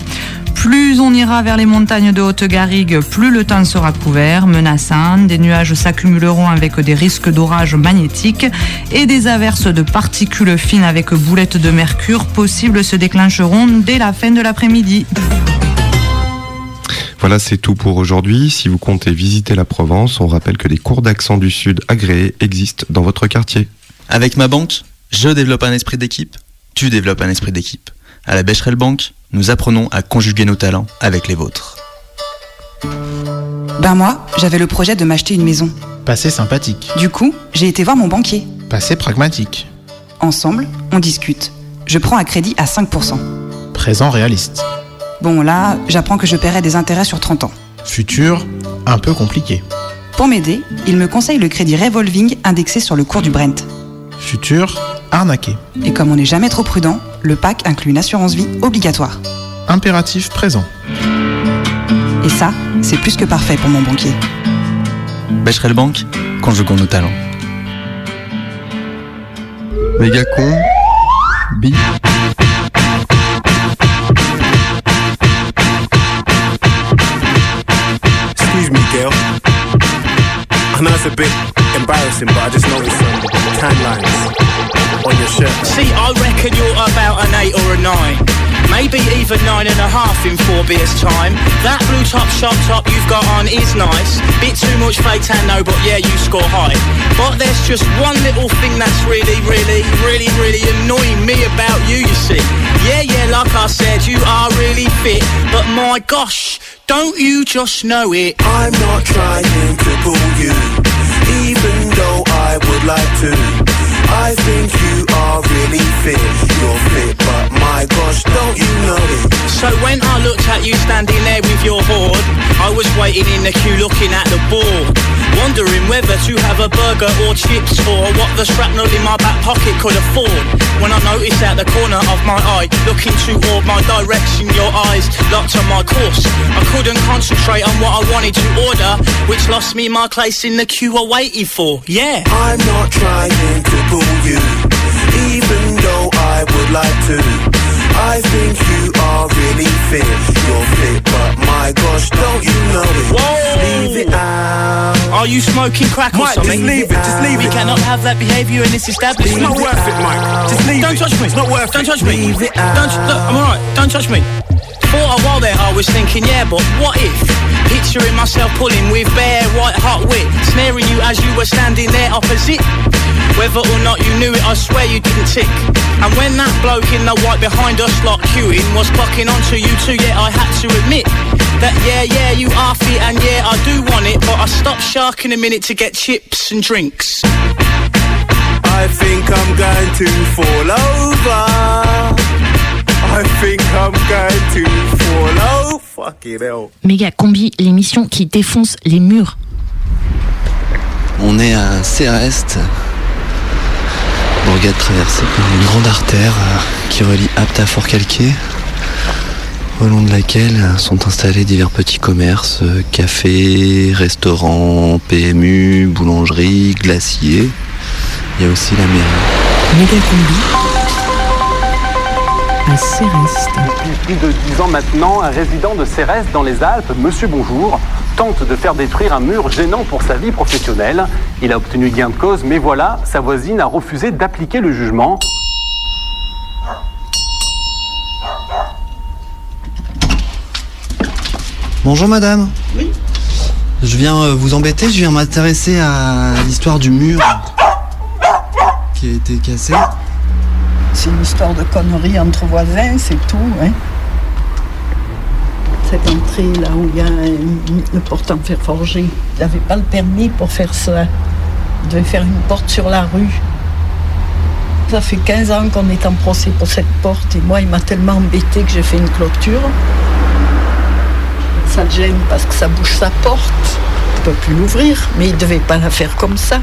Speaker 31: Plus on ira vers les montagnes de Haute-Garrigue, plus le temps sera couvert, menaçant. Des nuages s'accumuleront avec des risques d'orage magnétiques et des averses de particules fines avec boulettes de mercure possibles se déclencheront dès la fin de l'après-midi.
Speaker 1: Voilà, c'est tout pour aujourd'hui. Si vous comptez visiter la Provence, on rappelle que des cours d'accent du Sud agréés existent dans votre quartier.
Speaker 11: Avec ma banque,
Speaker 37: Je développe un esprit d'équipe, tu développes un esprit d'équipe. À la Becherel Bank, nous apprenons à conjuguer nos talents avec les vôtres.
Speaker 12: Ben moi, j'avais le projet de m'acheter une maison.
Speaker 2: Passé sympathique.
Speaker 12: Du coup, j'ai été voir mon banquier.
Speaker 2: Passé pragmatique.
Speaker 12: Ensemble, on discute. Je prends un crédit à 5%.
Speaker 2: Présent réaliste.
Speaker 12: Bon là, j'apprends que je paierai des intérêts sur 30 ans.
Speaker 2: Futur, un peu compliqué.
Speaker 12: Pour m'aider, il me conseille le crédit revolving indexé sur le cours du Brent.
Speaker 2: Futur, arnaqué.
Speaker 12: Et comme on n'est jamais trop prudent, le pack inclut une assurance vie obligatoire.
Speaker 2: Impératif présent.
Speaker 12: Et ça, c'est plus que parfait pour mon banquier.
Speaker 37: Becherel Bank, conjuguons nos talents.
Speaker 1: Méga con. Bi.
Speaker 33: Excuse me, girl. I know it's a bit embarrassing, but I just noticed some tan lines on your shirt.
Speaker 38: See, I reckon you're about an eight or a nine. Maybe even nine and a half in four beers time. That blue top shop top you've got on is nice. Bit too much fake tan though, but yeah, you score high. But there's just one little thing that's really, really, really, really annoying me about you, you see. Yeah, yeah, like I said, you are really fit. But my gosh, don't you just know it?
Speaker 33: I'm not trying to pull you, even though I would like to. I think you are really fit. You're fit, but my gosh, don't you know it?
Speaker 38: So when I looked at you standing there with your hoard, I was waiting in the queue looking at the board. Wondering whether to have a burger or chips or what the shrapnel in my back pocket could afford. When I noticed out the corner of my eye, looking toward my direction, your eyes locked on my course. I couldn't concentrate on what I wanted to order, which lost me my place in the queue I waited for. Yeah.
Speaker 33: I'm not trying to you, even though I would like to. I think you are really fit. You're fit, but my gosh, don't you know it?
Speaker 38: Whoa!
Speaker 33: Leave it out.
Speaker 38: Are you smoking crack or
Speaker 33: Mike,
Speaker 38: something?
Speaker 33: just leave it, just leave
Speaker 38: we
Speaker 33: it.
Speaker 38: cannot have that behaviour in this establishment.
Speaker 33: It's not worth it, Mike. Just leave
Speaker 38: Don't
Speaker 33: it.
Speaker 38: touch me.
Speaker 33: It's not worth
Speaker 38: Don't
Speaker 33: it.
Speaker 38: touch me.
Speaker 33: Leave it
Speaker 38: Don't. Look, I'm alright. Don't touch me. For a while there, I was thinking, yeah, but what if? Picturing myself pulling with bare white hot wit, snaring you as you were standing there opposite. Whether or not you knew it, I swear you didn't tick. And when that bloke in the white behind us, like queuing, was fucking onto you too, yeah, I had to admit that, yeah, yeah, you are fit, and yeah, I do want it, but I stopped sharking a minute to get chips and drinks.
Speaker 33: I think I'm going to fall over. I think I'm going to fall over. Fucking hell.
Speaker 14: Méga Combi, l'émission qui défonce les murs.
Speaker 11: On est à Céreste, bourgade traversée par une grande artère euh, qui relie Apt à Fort-Calquier, au long de laquelle sont installés divers petits commerces, euh, cafés, restaurants, PMU, boulangeries, glaciers. Il y a aussi la mairie.
Speaker 12: Méga Combi. À Céreste.
Speaker 39: Depuis plus de 10 ans maintenant, un résident de Cérès dans les Alpes, Monsieur Bonjour, tente de faire détruire un mur gênant pour sa vie professionnelle. Il a obtenu gain de cause, mais voilà, sa voisine a refusé d'appliquer le jugement.
Speaker 11: Bonjour madame.
Speaker 13: Oui.
Speaker 11: Je viens euh, vous embêter, je viens m'intéresser à l'histoire du mur qui a été cassé.
Speaker 13: C'est une histoire de conneries entre voisins, c'est tout. Hein. Cette entrée là où il y a une- porte en fer forgé, il n'avait pas le permis pour faire ça. Il devait faire une porte sur la rue. Ça fait 15 ans qu'on est en procès pour cette porte et moi il m'a tellement embêté que j'ai fait une clôture. Ça gêne parce que ça bouge sa porte. Il ne peut plus l'ouvrir, mais il ne devait pas la faire comme ça.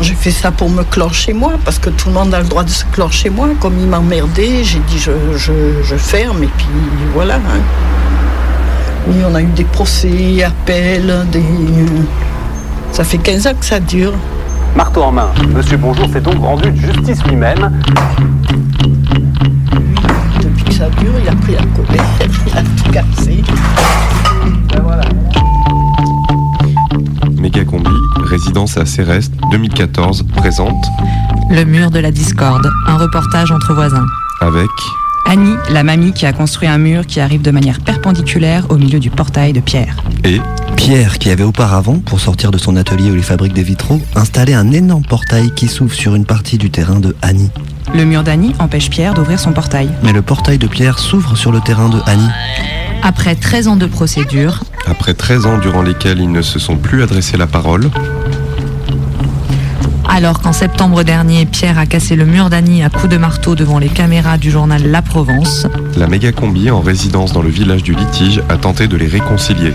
Speaker 13: J'ai fait ça pour me clore chez moi, parce que tout le monde a le droit de se clore chez moi. Comme il m'emmerdait, j'ai dit je, je- je ferme, et puis voilà. hein. Oui, on a eu des procès, appels, des... Ça fait 15 ans que ça dure.
Speaker 39: Marteau en main, Monsieur Bonjour s'est donc rendu de justice lui-même.
Speaker 13: Depuis que ça dure, il a pris la colère, il a tout cassé. Ben voilà.
Speaker 1: Méga Combi, résidence à Céreste, 2014, présente
Speaker 31: Le mur de la discorde, un reportage entre voisins.
Speaker 1: avec
Speaker 12: Annie, la mamie qui a construit un mur qui arrive de manière perpendiculaire au milieu du portail de pierre.
Speaker 1: et
Speaker 11: Pierre, qui avait auparavant, pour sortir de son atelier où il fabrique des vitraux, installé un énorme portail qui s'ouvre sur une partie du terrain de Annie.
Speaker 12: Le mur d'Annie empêche Pierre d'ouvrir son portail.
Speaker 11: Mais le portail de Pierre s'ouvre sur le terrain de Annie.
Speaker 31: Après 13 ans de procédure,
Speaker 1: Après 13 ans durant lesquels ils ne se sont plus adressé la parole,
Speaker 31: alors qu'en septembre dernier, Pierre a cassé le mur d'Annie à coups de marteau devant les caméras du journal La Provence,
Speaker 1: la méga combi en résidence dans le village du litige a tenté de les réconcilier.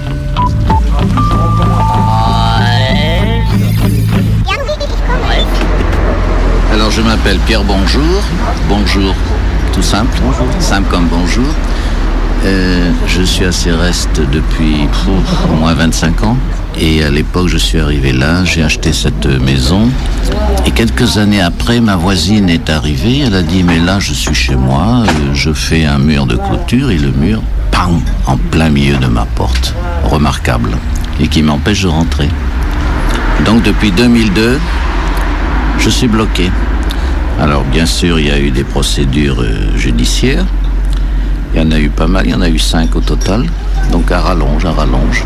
Speaker 40: Alors je m'appelle Pierre Bonjour. Bonjour, tout simple. Simple comme bonjour. Euh, je suis à Céreste depuis pff, au moins 25 ans. Et à l'époque, je suis arrivé là, j'ai acheté cette maison. Et quelques années après, ma voisine est arrivée. Elle a dit, mais là, je suis chez moi, euh, je fais un mur de clôture et le mur, pam, en plein milieu de ma porte. Remarquable. Et qui m'empêche de rentrer. Donc depuis 2002, je suis bloqué. Alors bien sûr, il y a eu des procédures euh, judiciaires. Il y en a eu pas mal, il y en a eu cinq au total. Donc à rallonge, à rallonge,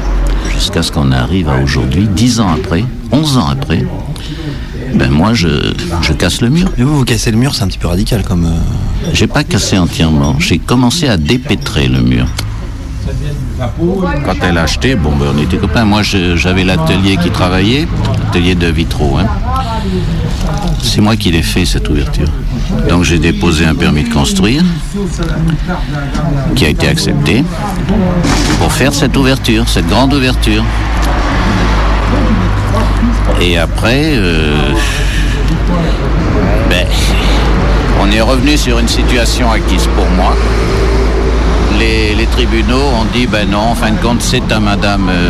Speaker 40: jusqu'à ce qu'on arrive à aujourd'hui, dix ans après, onze ans après. Ben moi, je, je casse le mur.
Speaker 11: Mais vous, vous cassez le mur, c'est un petit peu radical comme. euh,
Speaker 40: J'ai pas cassé entièrement. J'ai commencé à dépêtrer le mur. Quand elle a acheté, bon, ben, on était copains. Moi, j'avais l'atelier qui travaillait, l'atelier de vitraux. hein. C'est moi qui l'ai fait, cette ouverture. Donc, j'ai déposé un permis de construire, qui a été accepté, pour faire cette ouverture, cette grande ouverture. Et après, euh, ben, on est revenu sur une situation acquise pour moi. Les, les tribunaux ont dit, ben non, en fin de compte, c'est à Madame euh,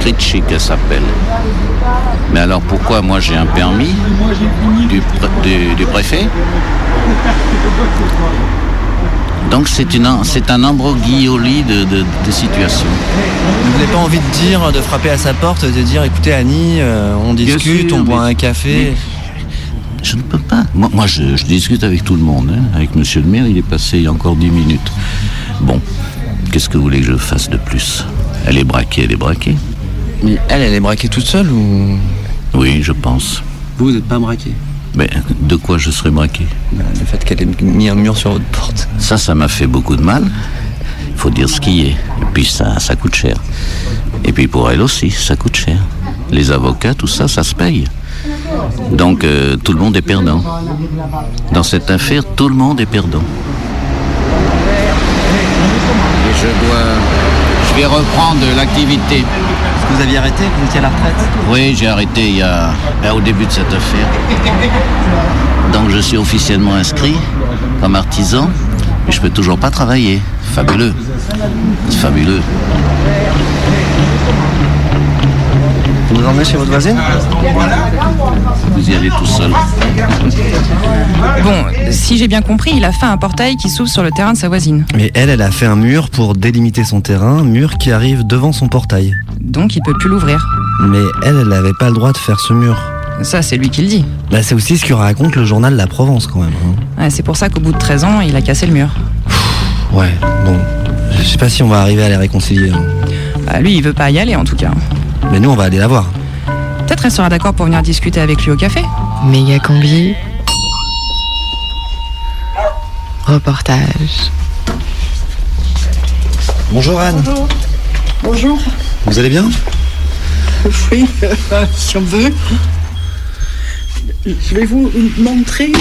Speaker 40: Critchy qu'elle s'appelle. Mais alors pourquoi moi j'ai un permis du, pré- du- du préfet? Donc c'est une en- c'est un ambroguioli de, de, de situation.
Speaker 11: Vous n'avez pas envie de dire, de frapper à sa porte, de dire écoutez Annie, euh, on discute,
Speaker 40: sûr,
Speaker 11: on boit un café.
Speaker 40: Je ne peux pas. Moi, moi, je, je discute avec tout le monde. hein. Avec monsieur le maire, il est passé il y a encore 10 minutes. Bon, qu'est-ce que vous voulez que je fasse de plus? Elle est braquée, elle est braquée.
Speaker 11: Mais elle, elle est braquée toute seule ou?
Speaker 40: Oui, je pense.
Speaker 11: Vous, vous n'êtes pas braqué
Speaker 40: Mais de quoi je serais braqué?
Speaker 11: Le fait qu'elle ait mis un mur sur votre porte.
Speaker 40: Ça, ça m'a fait beaucoup de mal. Il faut dire ce qui est. Et puis ça, ça coûte cher. Et puis pour elle aussi, ça coûte cher. Les avocats, tout ça, ça se paye. Donc euh, tout le monde est perdant. Dans cette affaire, tout le monde est perdant. Je dois... Je vais reprendre l'activité.
Speaker 11: Est-ce que vous aviez arrêté? Vous étiez à la retraite?
Speaker 40: Oui, j'ai arrêté il y a, ben, au début de cette affaire. Donc je suis officiellement inscrit comme artisan, mais je peux toujours pas travailler. Fabuleux. C'est fabuleux.
Speaker 11: Vous nous emmenez chez votre voisine
Speaker 40: Vous y allez tout seul.
Speaker 12: Bon, si j'ai bien compris, il a fait un portail qui s'ouvre sur le terrain de sa voisine.
Speaker 11: Mais elle, elle a fait un mur pour délimiter son terrain, mur qui arrive devant son portail.
Speaker 12: Donc il peut plus l'ouvrir.
Speaker 11: Mais elle, elle n'avait pas le droit de faire ce mur.
Speaker 12: Ça, c'est lui qui le dit.
Speaker 11: Bah, c'est aussi ce que raconte le journal La Provence quand même. hein.
Speaker 12: Ouais, c'est pour ça qu'au bout de 13 ans, il a cassé le mur.
Speaker 11: Ouais, bon. Je sais pas si on va arriver à les réconcilier. hein.
Speaker 12: Bah, lui, il veut pas y aller en tout cas.
Speaker 11: Mais nous, on va aller la voir.
Speaker 12: Peut-être elle sera d'accord pour venir discuter avec lui au café.
Speaker 5: Méga combi. Reportage.
Speaker 11: Bonjour Anne.
Speaker 13: Bonjour. Bonjour.
Speaker 11: Vous allez bien?
Speaker 13: Oui, si on veut. Je vais vous montrer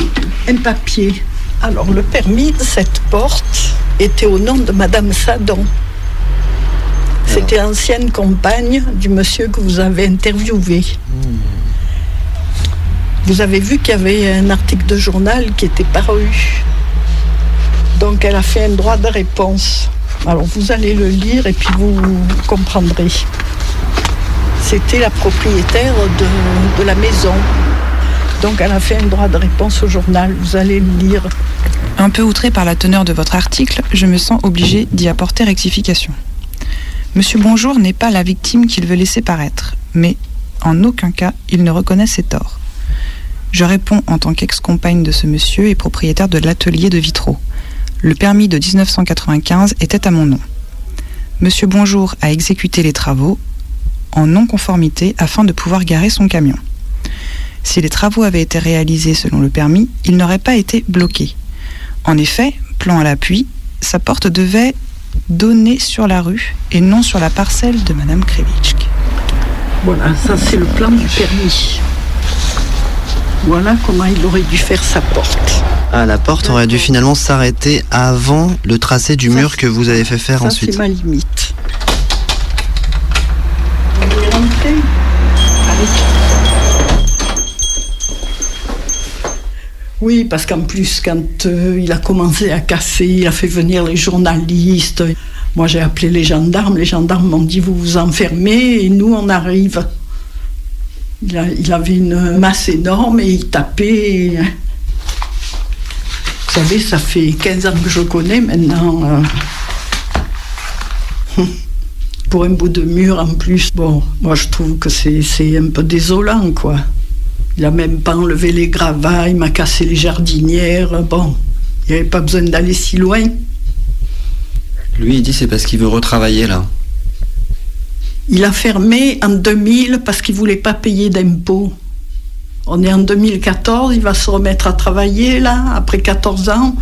Speaker 13: un papier. Alors, le permis de cette porte était au nom de Madame Sadon. C'était ancienne compagne du monsieur que vous avez interviewé. Vous avez vu qu'il y avait un article de journal qui était paru. Donc elle a fait un droit de réponse. Alors vous allez le lire et puis vous comprendrez. C'était la propriétaire de, de la maison. Donc elle a fait un droit de réponse au journal. Vous allez le lire.
Speaker 12: Un peu outré par la teneur de votre article, je me sens obligé d'y apporter rectification. Monsieur Bonjour n'est pas la victime qu'il veut laisser paraître, mais en aucun cas il ne reconnaît ses torts. Je réponds en tant qu'ex-compagne de ce monsieur et propriétaire de l'atelier de vitraux. Le permis de 1995 était à mon nom. Monsieur Bonjour a exécuté les travaux, en non-conformité afin de pouvoir garer son camion. Si les travaux avaient été réalisés selon le permis, il n'aurait pas été bloqué. En effet, plan à l'appui, sa porte devait donner sur la rue et non sur la parcelle de Madame Krevitschk.
Speaker 13: Voilà, ça c'est le plan du permis. Voilà comment il aurait dû faire sa porte.
Speaker 11: Ah, la porte aurait dû finalement s'arrêter avant le tracé du mur que vous avez fait faire
Speaker 13: Ça
Speaker 11: ensuite.
Speaker 13: c'est ma limite. Oui, parce qu'en plus, quand euh, il a commencé à casser, il a fait venir les journalistes. Moi, j'ai appelé les gendarmes. Les gendarmes m'ont dit Vous vous enfermez et nous, on arrive. Il, avait une masse énorme et il tapait. Vous savez, ça fait 15 ans que je connais maintenant. euh. Pour un bout de mur en plus, bon, moi je trouve que c'est un peu désolant, quoi. Il a même pas enlevé les gravats, il m'a cassé les jardinières. Bon, il n'y avait pas besoin d'aller si loin.
Speaker 11: Lui, il dit c'est parce qu'il veut retravailler là.
Speaker 13: Il a fermé en 2000 parce qu'il voulait pas payer d'impôts. On est en 2014, il va se remettre à travailler là, après 14 ans.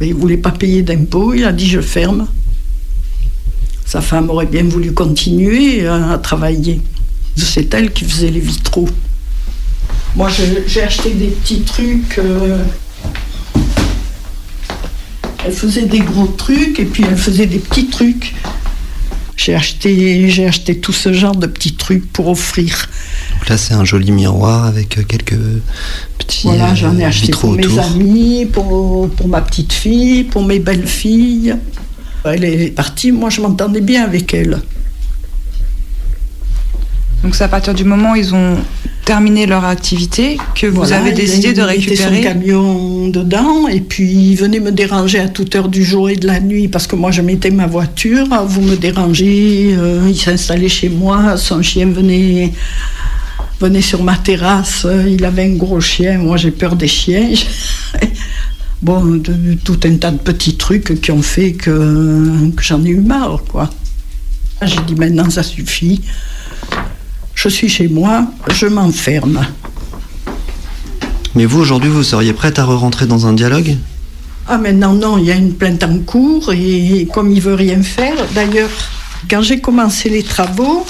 Speaker 13: Mais il voulait pas payer d'impôts, il a dit je ferme. Sa femme aurait bien voulu continuer euh, à travailler. C'est elle qui faisait les vitraux. Moi, je- j'ai acheté des petits trucs. euh, Elle faisait des gros trucs et puis elle faisait des petits trucs. J'ai acheté, j'ai acheté tout ce genre de petits trucs pour offrir.
Speaker 11: Donc là, c'est un joli miroir avec euh, quelques petits
Speaker 13: Voilà,
Speaker 11: euh,
Speaker 13: j'en ai acheté pour mes amis, pour, pour ma petite fille, pour mes belles filles. Elle est partie, moi je m'entendais bien avec elle.
Speaker 12: Donc c'est à partir du moment où ils ont terminé leur activité que vous
Speaker 13: Voilà,
Speaker 12: avez décidé de
Speaker 13: mettait son
Speaker 12: récupérer.
Speaker 13: camion dedans et puis il venait me déranger à toute heure du jour et de la nuit parce que moi je mettais ma voiture, vous me dérangez, euh, il s'installait chez moi, son chien venait venait sur ma terrasse, il avait un gros chien, moi j'ai peur des chiens. bon, de- tout un tas de petits trucs qui ont fait que, que j'en ai eu marre, quoi. J'ai dit maintenant ça suffit. Je suis chez moi, je m'enferme.
Speaker 11: Mais vous, aujourd'hui, vous seriez prête à re-rentrer dans un dialogue
Speaker 13: Ah maintenant non, il y a une plainte en cours et comme il veut rien faire, d'ailleurs, quand j'ai commencé les travaux,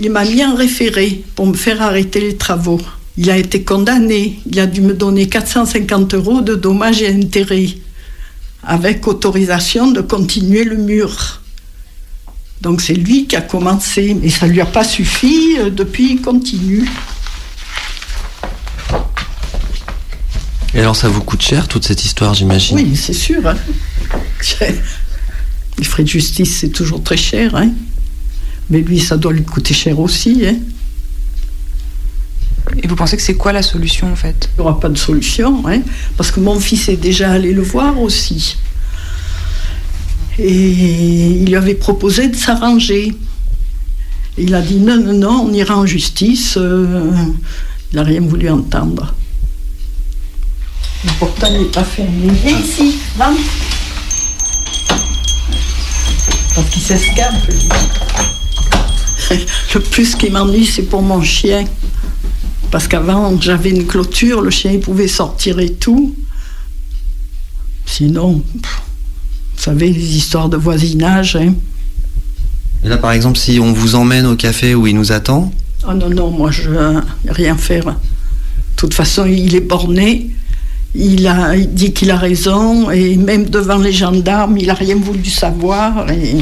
Speaker 13: il m'a mis en référé pour me faire arrêter les travaux. Il a été condamné, il a dû me donner 450 euros de dommages et intérêts, avec autorisation de continuer le mur. Donc c'est lui qui a commencé, mais ça lui a pas suffi, euh, depuis il continue.
Speaker 11: Et alors, ça vous coûte cher, toute cette histoire, j'imagine?
Speaker 13: Oui, c'est sûr. hein. Les frais de justice, c'est toujours très cher. hein. Mais lui, ça doit lui coûter cher aussi. hein.
Speaker 12: Et vous pensez que c'est quoi la solution en fait?
Speaker 13: Il n'y aura pas de solution, hein, parce que mon fils est déjà allé le voir aussi. Et il lui avait proposé de s'arranger. Et Il a dit non, non, non, on ira en justice. euh, il n'a rien voulu entendre. Le portail n'est pas fermé. Viens ici, rentre. Parce qu'il s'escape, lui. Le plus qui m'ennuie, c'est pour mon chien. Parce qu'avant, j'avais une clôture, le chien il pouvait sortir et tout. Sinon, pff, savez, les histoires de voisinage. Hein.
Speaker 11: Et là, par exemple, si on vous emmène au café où il nous attend,
Speaker 13: Oh non, non, moi, je ne rien faire. De toute façon, il est borné. Il, a, il dit qu'il a raison. Et même devant les gendarmes, il n'a rien voulu savoir. Et...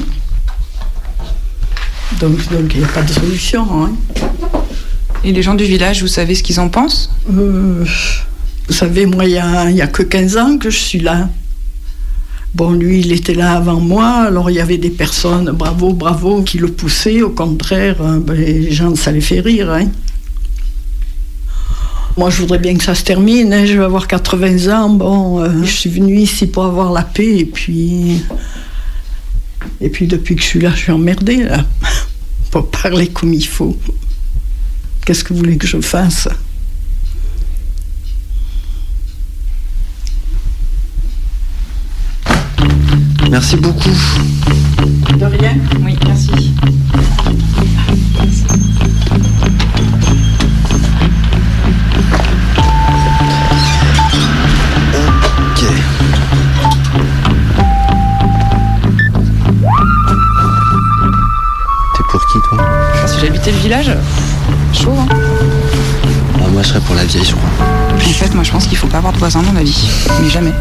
Speaker 13: Donc, donc, il n'y a pas de solution. hein.
Speaker 12: Et les gens du village, vous savez ce qu'ils en pensent?
Speaker 13: Euh, Vous savez, moi, il n'y a, il y a que 15 ans que je suis là. Bon, lui, il était là avant moi, alors il y avait des personnes, bravo, bravo, qui le poussaient. Au contraire, euh, ben, les gens, ça les fait rire. hein. Moi, je voudrais bien que ça se termine. hein, Je vais avoir 80 ans. Bon, euh, je suis venue ici pour avoir la paix, et puis. Et puis, depuis que je suis là, je suis emmerdée, là. Pour parler comme il faut. Qu'est-ce que vous voulez que je fasse?
Speaker 11: Merci beaucoup.
Speaker 13: De rien
Speaker 12: Oui, merci.
Speaker 11: Ok. T'es pour
Speaker 8: qui toi?
Speaker 12: Si j'habitais le village, chaud. Hein
Speaker 8: bah,
Speaker 11: moi, je serais pour la vieille, je crois.
Speaker 12: En fait, moi, je pense qu'il faut pas avoir de voisins, dans la vie. Mais jamais.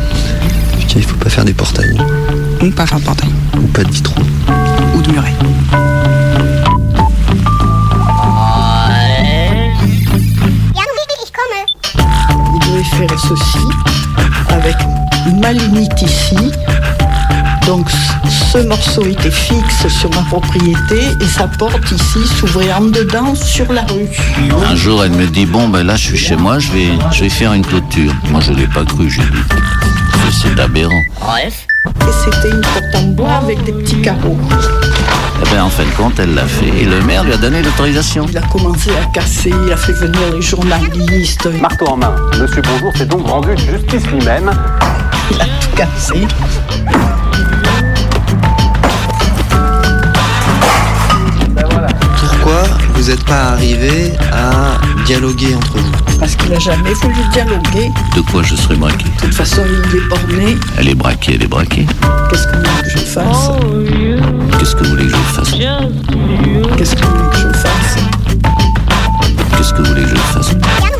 Speaker 11: Putain, il faut pas faire des portails.
Speaker 12: Ou pas faire de portail.
Speaker 11: Ou pas de vitraux.
Speaker 12: Ou de murets.
Speaker 13: Vous devez faire ceci avec ma limite ici. Donc ce morceau était fixe sur ma propriété et sa porte ici s'ouvrait en dedans sur la rue.
Speaker 40: Un jour, elle me dit Bon, ben là, je suis chez moi, je vais, je vais faire une clôture. Moi, je l'ai pas cru, j'ai dit C'est aberrant.
Speaker 13: Bref. Et c'était une porte en bois avec des petits carreaux.
Speaker 40: Eh ben, en fin de compte, elle l'a fait et le maire lui a donné l'autorisation.
Speaker 13: Il a commencé à casser, il a fait venir les journalistes.
Speaker 39: Marteau en main, Monsieur Bonjour s'est donc rendu justice lui-même.
Speaker 13: Il a tout cassé.
Speaker 11: Pourquoi vous n'êtes pas arrivé à dialoguer entre vous?
Speaker 13: Parce qu'il n'a jamais voulu dialoguer.
Speaker 40: De quoi je serais braqué
Speaker 13: De toute façon, il est borné.
Speaker 40: Elle est braquée, elle est braquée.
Speaker 13: Qu'est-ce que vous voulez que je fasse
Speaker 40: Qu'est-ce que vous voulez que je fasse
Speaker 13: Qu'est-ce que vous voulez que je fasse
Speaker 40: Qu'est-ce que vous voulez que je fasse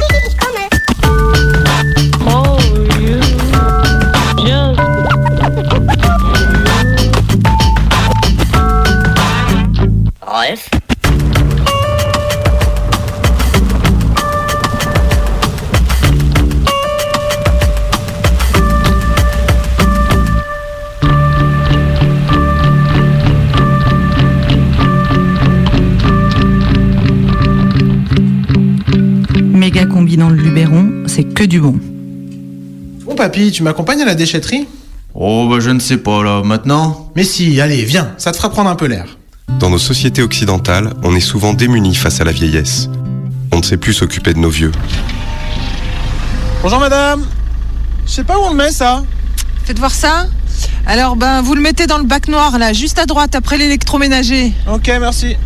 Speaker 31: dans le Luberon, c'est que du bon.
Speaker 7: Bon papy, tu m'accompagnes à la déchetterie?
Speaker 8: Oh, bah je ne sais pas là, maintenant
Speaker 7: Mais si, allez, viens, ça te fera prendre un peu l'air.
Speaker 1: Dans nos sociétés occidentales, on est souvent démunis face à la vieillesse. On ne sait plus s'occuper de nos vieux.
Speaker 7: Bonjour madame Je sais pas où on le met ça
Speaker 41: Faites voir ça. Alors, ben, vous le mettez dans le bac noir, là, juste à droite, après l'électroménager.
Speaker 7: Ok, merci.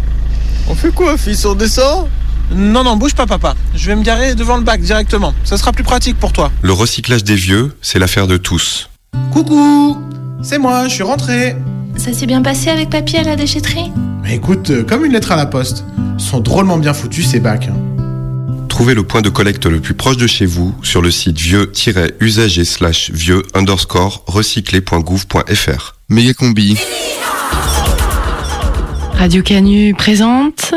Speaker 36: On fait quoi, fils? On descend?
Speaker 7: Non, non, bouge pas papa. Je vais me garer devant le bac directement. Ça sera plus pratique pour toi.
Speaker 1: Le recyclage des vieux, c'est l'affaire de tous.
Speaker 7: Coucou C'est moi, je suis rentré.
Speaker 14: Ça s'est bien passé avec papy à la déchetterie?
Speaker 7: Mais écoute, euh, comme une lettre à la poste. Ils sont drôlement bien foutus ces bacs. hein.
Speaker 1: Trouvez le point de collecte le plus proche de chez vous sur le site vieux-usager slash vieux underscore recyclé.gouv.fr.
Speaker 42: Méga combi.
Speaker 5: Radio Canu présente.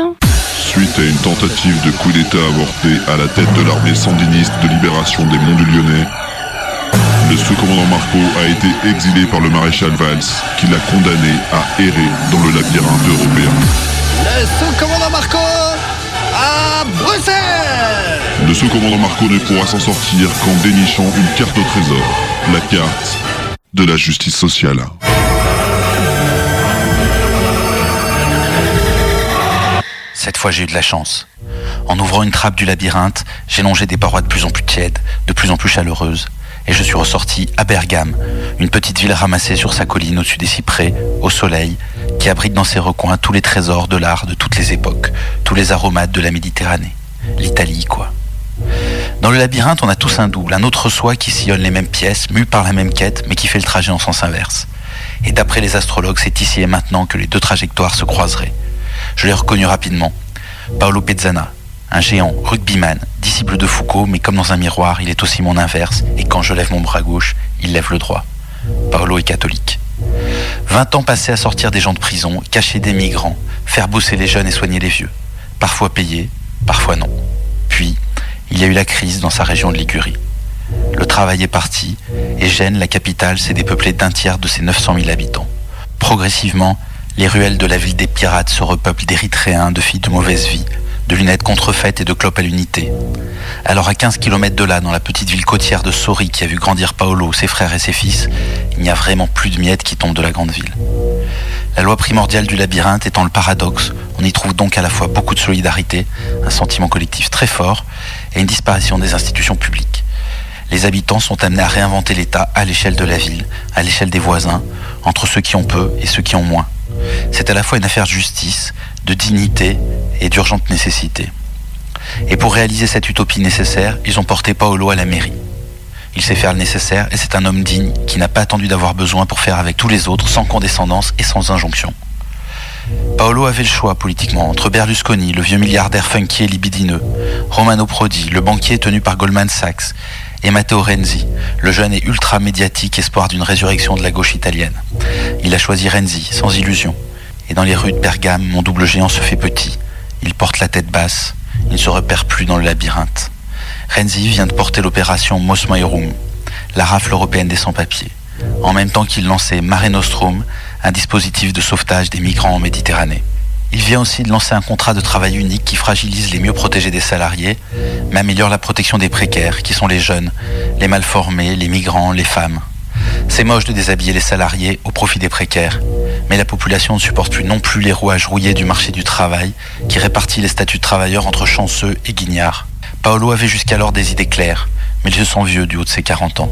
Speaker 43: Suite à une tentative de coup d'État avorté à la tête de l'armée sandiniste de libération des Monts du Lyonnais, le sous-commandant Marco a été exilé par le maréchal Valls, qui l'a condamné à errer dans le labyrinthe européen.
Speaker 36: Le sous-commandant Marco à Bruxelles
Speaker 43: Le sous-commandant Marco ne pourra s'en sortir qu'en dénichant une carte au trésor, la carte de la justice sociale.
Speaker 44: Cette fois, j'ai eu de la chance. En ouvrant une trappe du labyrinthe, j'ai longé des parois de plus en plus tièdes, de plus en plus chaleureuses, et je suis ressorti à Bergame, une petite ville ramassée sur sa colline au-dessus des cyprès, au soleil, qui abrite dans ses recoins tous les trésors de l'art de toutes les époques, tous les aromates de la Méditerranée. L'Italie, quoi. Dans le labyrinthe, on a tous un double, un autre soi qui sillonne les mêmes pièces, mu par la même quête, mais qui fait le trajet en sens inverse. Et d'après les astrologues, c'est ici et maintenant que les deux trajectoires se croiseraient. Je l'ai reconnu rapidement. Paolo Pezzana, un géant rugbyman, disciple de Foucault, mais comme dans un miroir, il est aussi mon inverse, et quand je lève mon bras gauche, il lève le droit. Paolo est catholique. 20 ans passés à sortir des gens de prison, cacher des migrants, faire bosser les jeunes et soigner les vieux. Parfois payés, parfois non. Puis, il y a eu la crise dans sa région de Ligurie. Le travail est parti, et Gênes, la capitale, s'est dépeuplée d'un tiers de ses 900 000 habitants. Progressivement, les ruelles de la ville des pirates se repeuplent d'Érythréens, de filles de mauvaise vie, de lunettes contrefaites et de clopes à l'unité. Alors à 15 km de là, dans la petite ville côtière de Sori qui a vu grandir Paolo, ses frères et ses fils, il n'y a vraiment plus de miettes qui tombent de la grande ville. La loi primordiale du labyrinthe étant le paradoxe, on y trouve donc à la fois beaucoup de solidarité, un sentiment collectif très fort et une disparition des institutions publiques. Les habitants sont amenés à réinventer l'État à l'échelle de la ville, à l'échelle des voisins, entre ceux qui ont peu et ceux qui ont moins. C'est à la fois une affaire de justice, de dignité et d'urgente nécessité. Et pour réaliser cette utopie nécessaire, ils ont porté Paolo à la mairie. Il sait faire le nécessaire et c'est un homme digne qui n'a pas attendu d'avoir besoin pour faire avec tous les autres sans condescendance et sans injonction. Paolo avait le choix politiquement entre Berlusconi, le vieux milliardaire funky et libidineux, Romano Prodi, le banquier tenu par Goldman Sachs, et Matteo Renzi, le jeune et ultra médiatique espoir d'une résurrection de la gauche italienne. Il a choisi Renzi, sans illusion. Et dans les rues de Bergame, mon double géant se fait petit. Il porte la tête basse, il ne se repère plus dans le labyrinthe. Renzi vient de porter l'opération Mos Maiorum, la rafle européenne des sans-papiers, en même temps qu'il lançait Mare Nostrum, un dispositif de sauvetage des migrants en Méditerranée. Il vient aussi de lancer un contrat de travail unique qui fragilise les mieux protégés des salariés, mais améliore la protection des précaires, qui sont les jeunes, les mal formés, les migrants, les femmes. C'est moche de déshabiller les salariés au profit des précaires, mais la population ne supporte plus non plus les rouages rouillés du marché du travail qui répartit les statuts de travailleurs entre chanceux et guignares. Paolo avait jusqu'alors des idées claires, mais il se sent vieux du haut de ses 40 ans.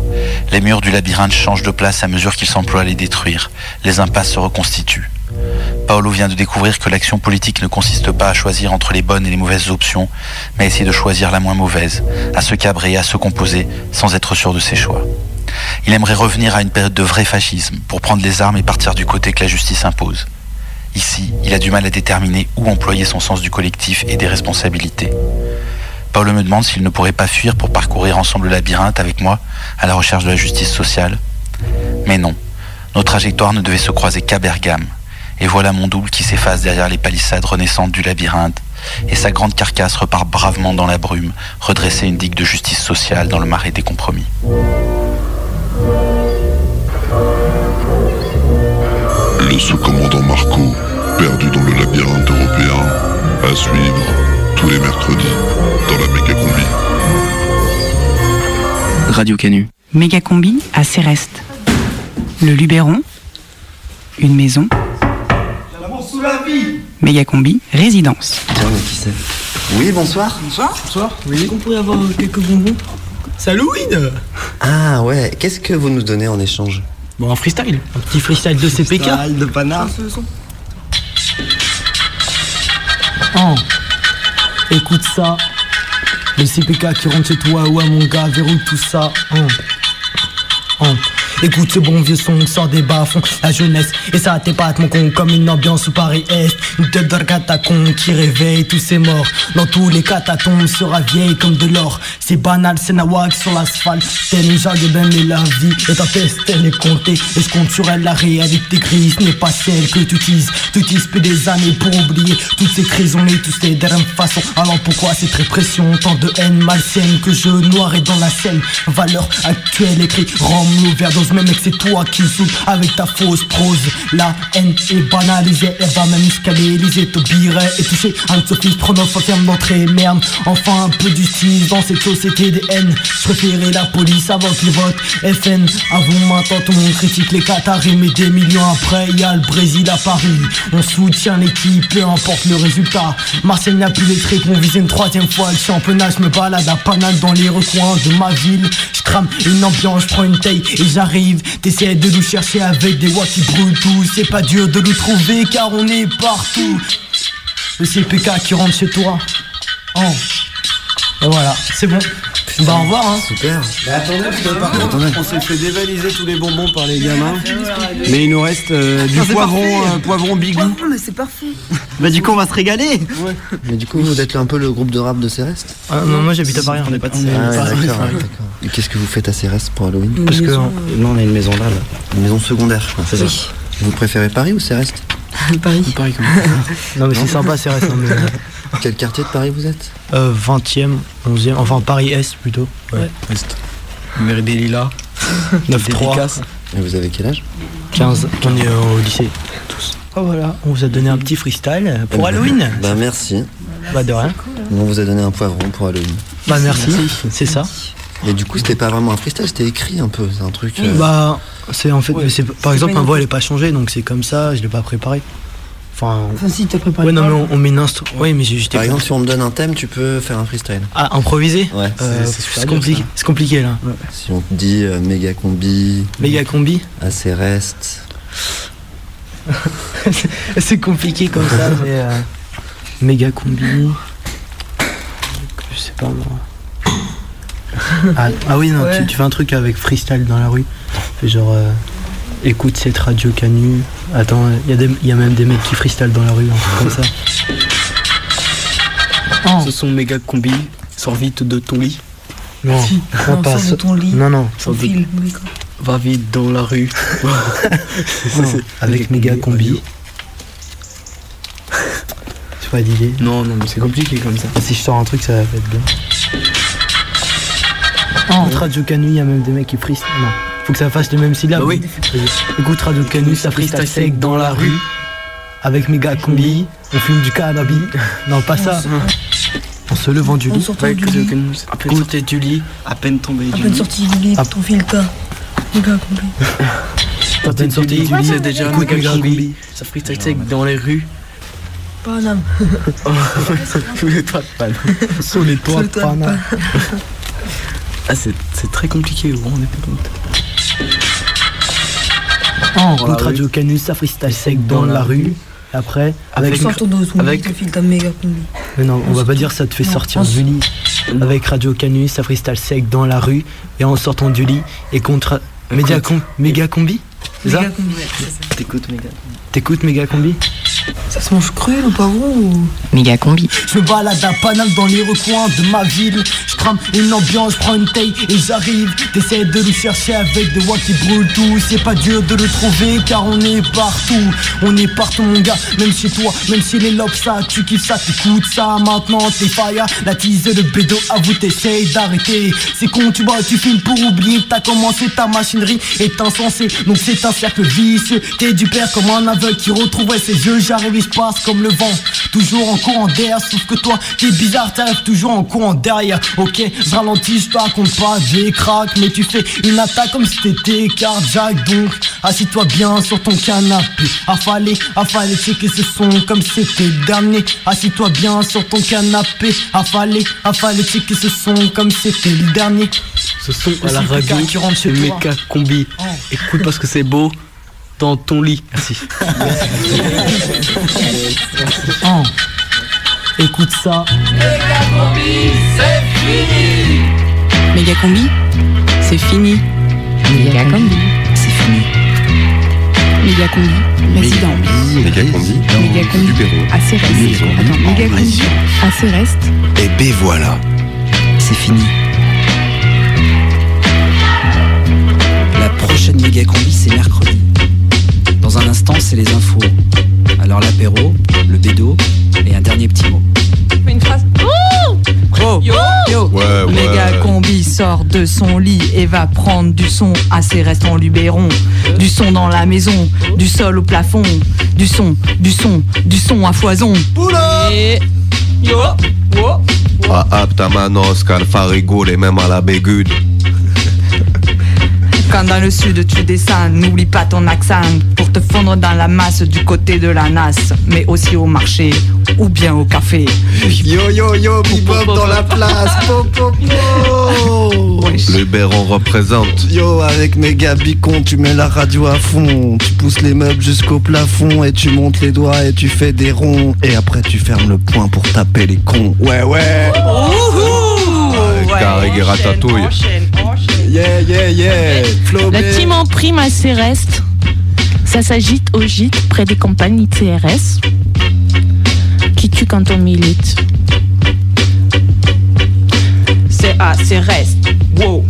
Speaker 44: Les murs du labyrinthe changent de place à mesure qu'il s'emploie à les détruire. Les impasses se reconstituent. Paolo vient de découvrir que l'action politique ne consiste pas à choisir entre les bonnes et les mauvaises options, mais à essayer de choisir la moins mauvaise, à se cabrer, à se composer, sans être sûr de ses choix. Il aimerait revenir à une période de vrai fascisme, pour prendre les armes et partir du côté que la justice impose. Ici, il a du mal à déterminer où employer son sens du collectif et des responsabilités. Paolo me demande s'il ne pourrait pas fuir pour parcourir ensemble le labyrinthe avec moi à la recherche de la justice sociale. Mais non, nos trajectoires ne devaient se croiser qu'à Bergame. Et voilà mon double qui s'efface derrière les palissades renaissantes du labyrinthe, et sa grande carcasse repart bravement dans la brume, redresser une digue de justice sociale dans le marais des compromis.
Speaker 43: Le sous-commandant Marco, perdu dans le labyrinthe européen, à suivre tous les mercredis dans la méga combi.
Speaker 12: Radio Canu. Méga combi à Céreste. Le Luberon. Une maison. Méga combi résidence.
Speaker 11: Tiens, mais qui c'est? Oui, bonsoir.
Speaker 36: Bonsoir. Bonsoir. Oui. Est-ce qu'on pourrait avoir quelques bonbons? C'est Halloween
Speaker 11: Ah ouais, qu'est-ce que vous nous donnez en échange?
Speaker 36: Bon, un freestyle. Un petit freestyle de CPK.
Speaker 11: Freestyle de panard.
Speaker 36: Oh. Écoute ça. Le CPK qui rentre chez toi, ouais mon gars, verrouille tout ça. Oh. Oh. Écoute ce bon vieux son, sort des bas-fonds, la jeunesse Et ça t'épate mon con comme une ambiance sous Paris-Est. Une tête de catacombe qui réveille tous ces morts. Dans tous les catacombes sera vieille comme de l'or. C'est banal, c'est nawak sur l'asphalte. Tel une de bain mais la vie est un test, elle est comptée. Et je compte sur elle, la réalité grise n'est pas celle que tu utilises. Tu utilises plus des années pour oublier Toutes ces crises, on est tous des de la même façon Alors pourquoi cette répression, tant de haine malsaine Que je noirais dans la scène. Valeur actuelle écrit, rends-le l'overdose Même mec c'est toi qui souffles avec ta fausse prose. La haine est banalisée, elle va même jusqu'à l'Elysée birer et toucher Anne-Sophie Stronoff ferme d'entrée Merde, enfin un peu du style dans cette société des haines. Je préférais la police avant qu'ils votent FN Avoue maintenant tout le monde critique les Qataris Mais des millions après y a le Brésil à Paris. On soutient l'équipe, peu importe le résultat. Marseille n'a plus les traits qu'on visait une troisième fois Le championnat, je me balade à Paname dans les recoins de ma ville. Je crame une ambiance, je prends une taille et j'arrive T'essaies de nous chercher avec des voix qui brûlent tout. C'est pas dur de nous trouver car on est partout. Le CPK qui rentre chez toi. Oh Et voilà, c'est bon Bah au revoir hein
Speaker 11: Super
Speaker 6: Mais attendez, parce que par contre, on s'est fait dévaliser tous les bonbons par les gamins. Mais il nous reste euh, du
Speaker 11: Ah, c'est
Speaker 6: poivron, euh, poivron bigou.
Speaker 41: mais c'est parfait.
Speaker 11: Bah du coup on va se régaler Mais du coup vous êtes un peu le groupe de rap de Céreste
Speaker 36: Ah, non, moi j'habite à Paris, on n'est pas de
Speaker 11: Ah
Speaker 36: Céreste.
Speaker 11: ouais, d'accord. Et qu'est-ce que vous faites à Céreste pour Halloween
Speaker 36: Une Parce que
Speaker 11: non, on a une maison là, là. Une maison secondaire, quoi, c'est
Speaker 36: Oui.
Speaker 11: ça. Vous préférez Paris ou Céreste?
Speaker 41: Paris.
Speaker 36: Paris quand même. Non mais c'est sympa non, mais, euh,
Speaker 11: Quel quartier de Paris vous êtes?
Speaker 36: Euh, 20e, 11e, enfin Paris Est plutôt.
Speaker 6: Ouais. Mairie des Lilas.
Speaker 36: 9-3.
Speaker 11: Et vous avez quel âge?
Speaker 36: 15, on est euh, au lycée. Tous. Oh voilà, on vous a donné un petit freestyle pour
Speaker 11: Eh ben,
Speaker 36: Halloween.
Speaker 11: Bah merci.
Speaker 36: Bah de rien.
Speaker 11: On vous a donné un poivron pour Halloween.
Speaker 36: Bah merci, c'est ça.
Speaker 11: Et du coup c'était pas vraiment un freestyle, c'était écrit un peu, c'est un truc... euh,
Speaker 36: Bah c'est en fait,
Speaker 11: Ouais.
Speaker 36: mais par exemple ma voix elle est pas changée donc c'est comme ça, je l'ai pas préparé. Enfin,
Speaker 41: Enfin, si, t'as préparé.
Speaker 36: ouais non mais on, on met une instru. Oui mais j'ai juste.
Speaker 11: Par exemple si on me donne un thème, tu peux faire un freestyle.
Speaker 36: Ah improviser
Speaker 11: Ouais.
Speaker 36: Euh,
Speaker 11: c'est- dur,
Speaker 36: compliqué, c'est compliqué là.
Speaker 11: Si on te dit euh, méga combi...
Speaker 36: Méga combi
Speaker 11: À Céreste...
Speaker 36: c'est compliqué comme ça, mais. euh, méga combi. Je sais pas moi. Ah, ah oui, non,
Speaker 41: Ouais.
Speaker 36: tu, tu fais un truc avec freestyle dans la rue. Fais genre. euh, écoute cette radio canu. Attends, il y, a des- y a même des mecs qui freestyle dans la rue, un truc comme ça.
Speaker 6: Ce sont méga combi.
Speaker 42: Sors vite de ton lit.
Speaker 45: Non,
Speaker 42: Si.
Speaker 45: non, pas
Speaker 42: sors
Speaker 45: ça.
Speaker 42: de ton lit.
Speaker 45: Non, non.
Speaker 42: Sors de- Va vite dans la rue.
Speaker 45: Non, avec méga combi. Tu vois l'idée?
Speaker 42: Non, non, mais c'est compliqué comme ça.
Speaker 45: Si je sors un truc, ça va être bien. Écoute Radio Canu, il y a même des mecs qui freestyle. Non, faut que ça fasse les mêmes syllabes.
Speaker 42: Bah oui.
Speaker 45: Écoute Radio Canu, ça freestyle sec dans la rue. Avec méga combi, on fume du cannabis. Non, pas ça. En se levant du lit.
Speaker 42: Ouais, que- que- À peine sorti du lit, à peine tombé
Speaker 5: À
Speaker 42: du
Speaker 5: peine
Speaker 42: lit.
Speaker 5: sorti du lit, ton fil cas. Les gars, compris.
Speaker 42: À peine sorti du lit, c'est déjà méga
Speaker 45: méga
Speaker 42: combi.
Speaker 45: combi.
Speaker 42: Ça freestyle sec dans les rues.
Speaker 5: Paname.
Speaker 42: Sous les toits de panne.
Speaker 45: Sous les toits de Paname.
Speaker 42: Ah, c'est c'est très compliqué, vous vous rendez pas compte.
Speaker 45: En route. Radio Canu, ça freestyle sec dans la rue. Et après, avec,
Speaker 5: Sors ton dos,
Speaker 45: avec-
Speaker 5: ta méga combi.
Speaker 45: Mais non, on va pas dire ça te fait
Speaker 5: Non,
Speaker 45: sortir
Speaker 5: on
Speaker 45: du lit. Avec Radio Canu, ça freestyle sec dans la rue et en sortant du lit et contre méga, com- méga combi. C'est ça
Speaker 5: Méga combi, ouais, c'est ça.
Speaker 42: T'écoutes, méga.
Speaker 45: T'écoutes méga combi
Speaker 5: Ça se mange cru, le pavron ou.
Speaker 14: Méga combi.
Speaker 36: Je me balade à Paname dans les recoins de ma ville. Une ambiance, je prends une taille et j'arrive. T'essaies de nous chercher avec des voix qui brûlent tout. C'est pas dur de le trouver car on est partout. On est partout, mon gars, même chez toi, même chez les lobes, ça. Tu kiffes ça, t'écoutes ça. Maintenant, t'es fire. La tease, le bédo, avoue, t'essayes d'arrêter. C'est con, tu vois, tu filmes pour oublier t'as commencé ta machinerie est insensée. Donc c'est un cercle vicieux. T'es du père comme un aveugle qui retrouvait ses yeux. J'arrive et je passe comme le vent. Toujours en courant d'air, sauf que toi, t'es bizarre, t'arrives toujours en courant derrière. Je ralentis, je te raconte pas des cracks, mais tu fais une attaque comme si t'étais cardiaque. Donc, assis-toi bien sur ton canapé. Affalé, affalé, checker ce son comme si c'était le dernier. Assis-toi bien sur ton canapé. Affalé, affalé, checker ce son comme si c'était le dernier.
Speaker 42: Ce son à la radio, c'est méga combi. Écoute parce que c'est beau dans ton lit. Merci.
Speaker 36: Oh. Écoute ça.
Speaker 8: Méga combi, c'est fini.
Speaker 14: Méga combi.
Speaker 8: C'est fini. Méga combi, résident.
Speaker 1: Méga combi.
Speaker 8: Méga combi. Assez reste. Attends, méga combi. Assez reste.
Speaker 11: Et ben voilà, c'est fini. La prochaine méga combi, c'est mercredi. Dans un instant, c'est les infos. Alors l'apéro, le bédo et un dernier petit mot.
Speaker 31: Une phrase. Oh Yo Yo
Speaker 1: Ouais, ouais.
Speaker 31: Méga combi sort de son lit et va prendre du son à ses restes en Luberon. Du son dans la maison, du sol au plafond. Du son, du son, du son à foison. Et. Yo Yo
Speaker 1: Ah, apta manos, les mêmes à la bégude.
Speaker 31: Quand dans le sud tu descends, n'oublie pas ton accent pour te fondre dans la masse du côté de la nas, mais aussi au marché ou bien au café.
Speaker 11: Yo yo yo, bebop dans la place.
Speaker 1: Le Béron représente.
Speaker 11: Yo, avec méga bicon, tu mets la radio à fond. Tu pousses les meubles jusqu'au plafond et tu montes les doigts et tu fais des ronds. Et après, tu fermes le poing pour taper les cons. Ouais, ouais.
Speaker 1: Et ratatouille.
Speaker 11: Yeah, yeah, yeah.
Speaker 14: La
Speaker 11: B.
Speaker 14: team en prime à Céreste. Ça s'agite au gîte près des campagnes CRS. Qui tue quand on milite.
Speaker 31: C'est A, c'est reste, wow.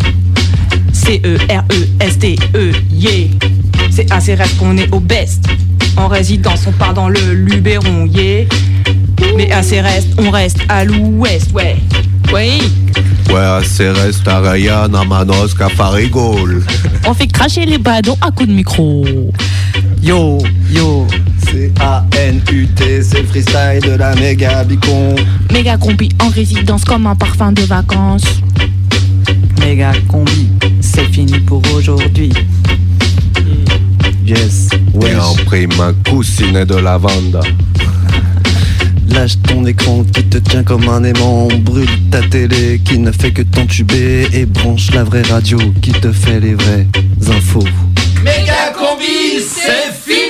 Speaker 31: C-E-R-E-S-T-E, yeah. C'est A, c'est reste qu'on est au best. En résidence, on part dans le Luberon, yeah. Mais c'est reste, on reste à l'ouest, ouais. Oui.
Speaker 1: Ouais, c'est reste à Ryan, à Manos, Cafarigol.
Speaker 14: On fait cracher les badons à coups de micro.
Speaker 11: Yo, yo. C'est A-N-U-T, c'est le freestyle de la méga bicon.
Speaker 14: Méga combi en résidence comme un parfum de vacances.
Speaker 31: Méga combi, c'est fini pour aujourd'hui.
Speaker 11: Yes,
Speaker 1: Et en prime, un coussinet de lavande.
Speaker 11: Lâche ton écran qui te tient comme un aimant. Brûle ta télé qui ne fait que t'entuber. Et branche la vraie radio qui te fait les vraies infos.
Speaker 46: Méga combi, c'est fini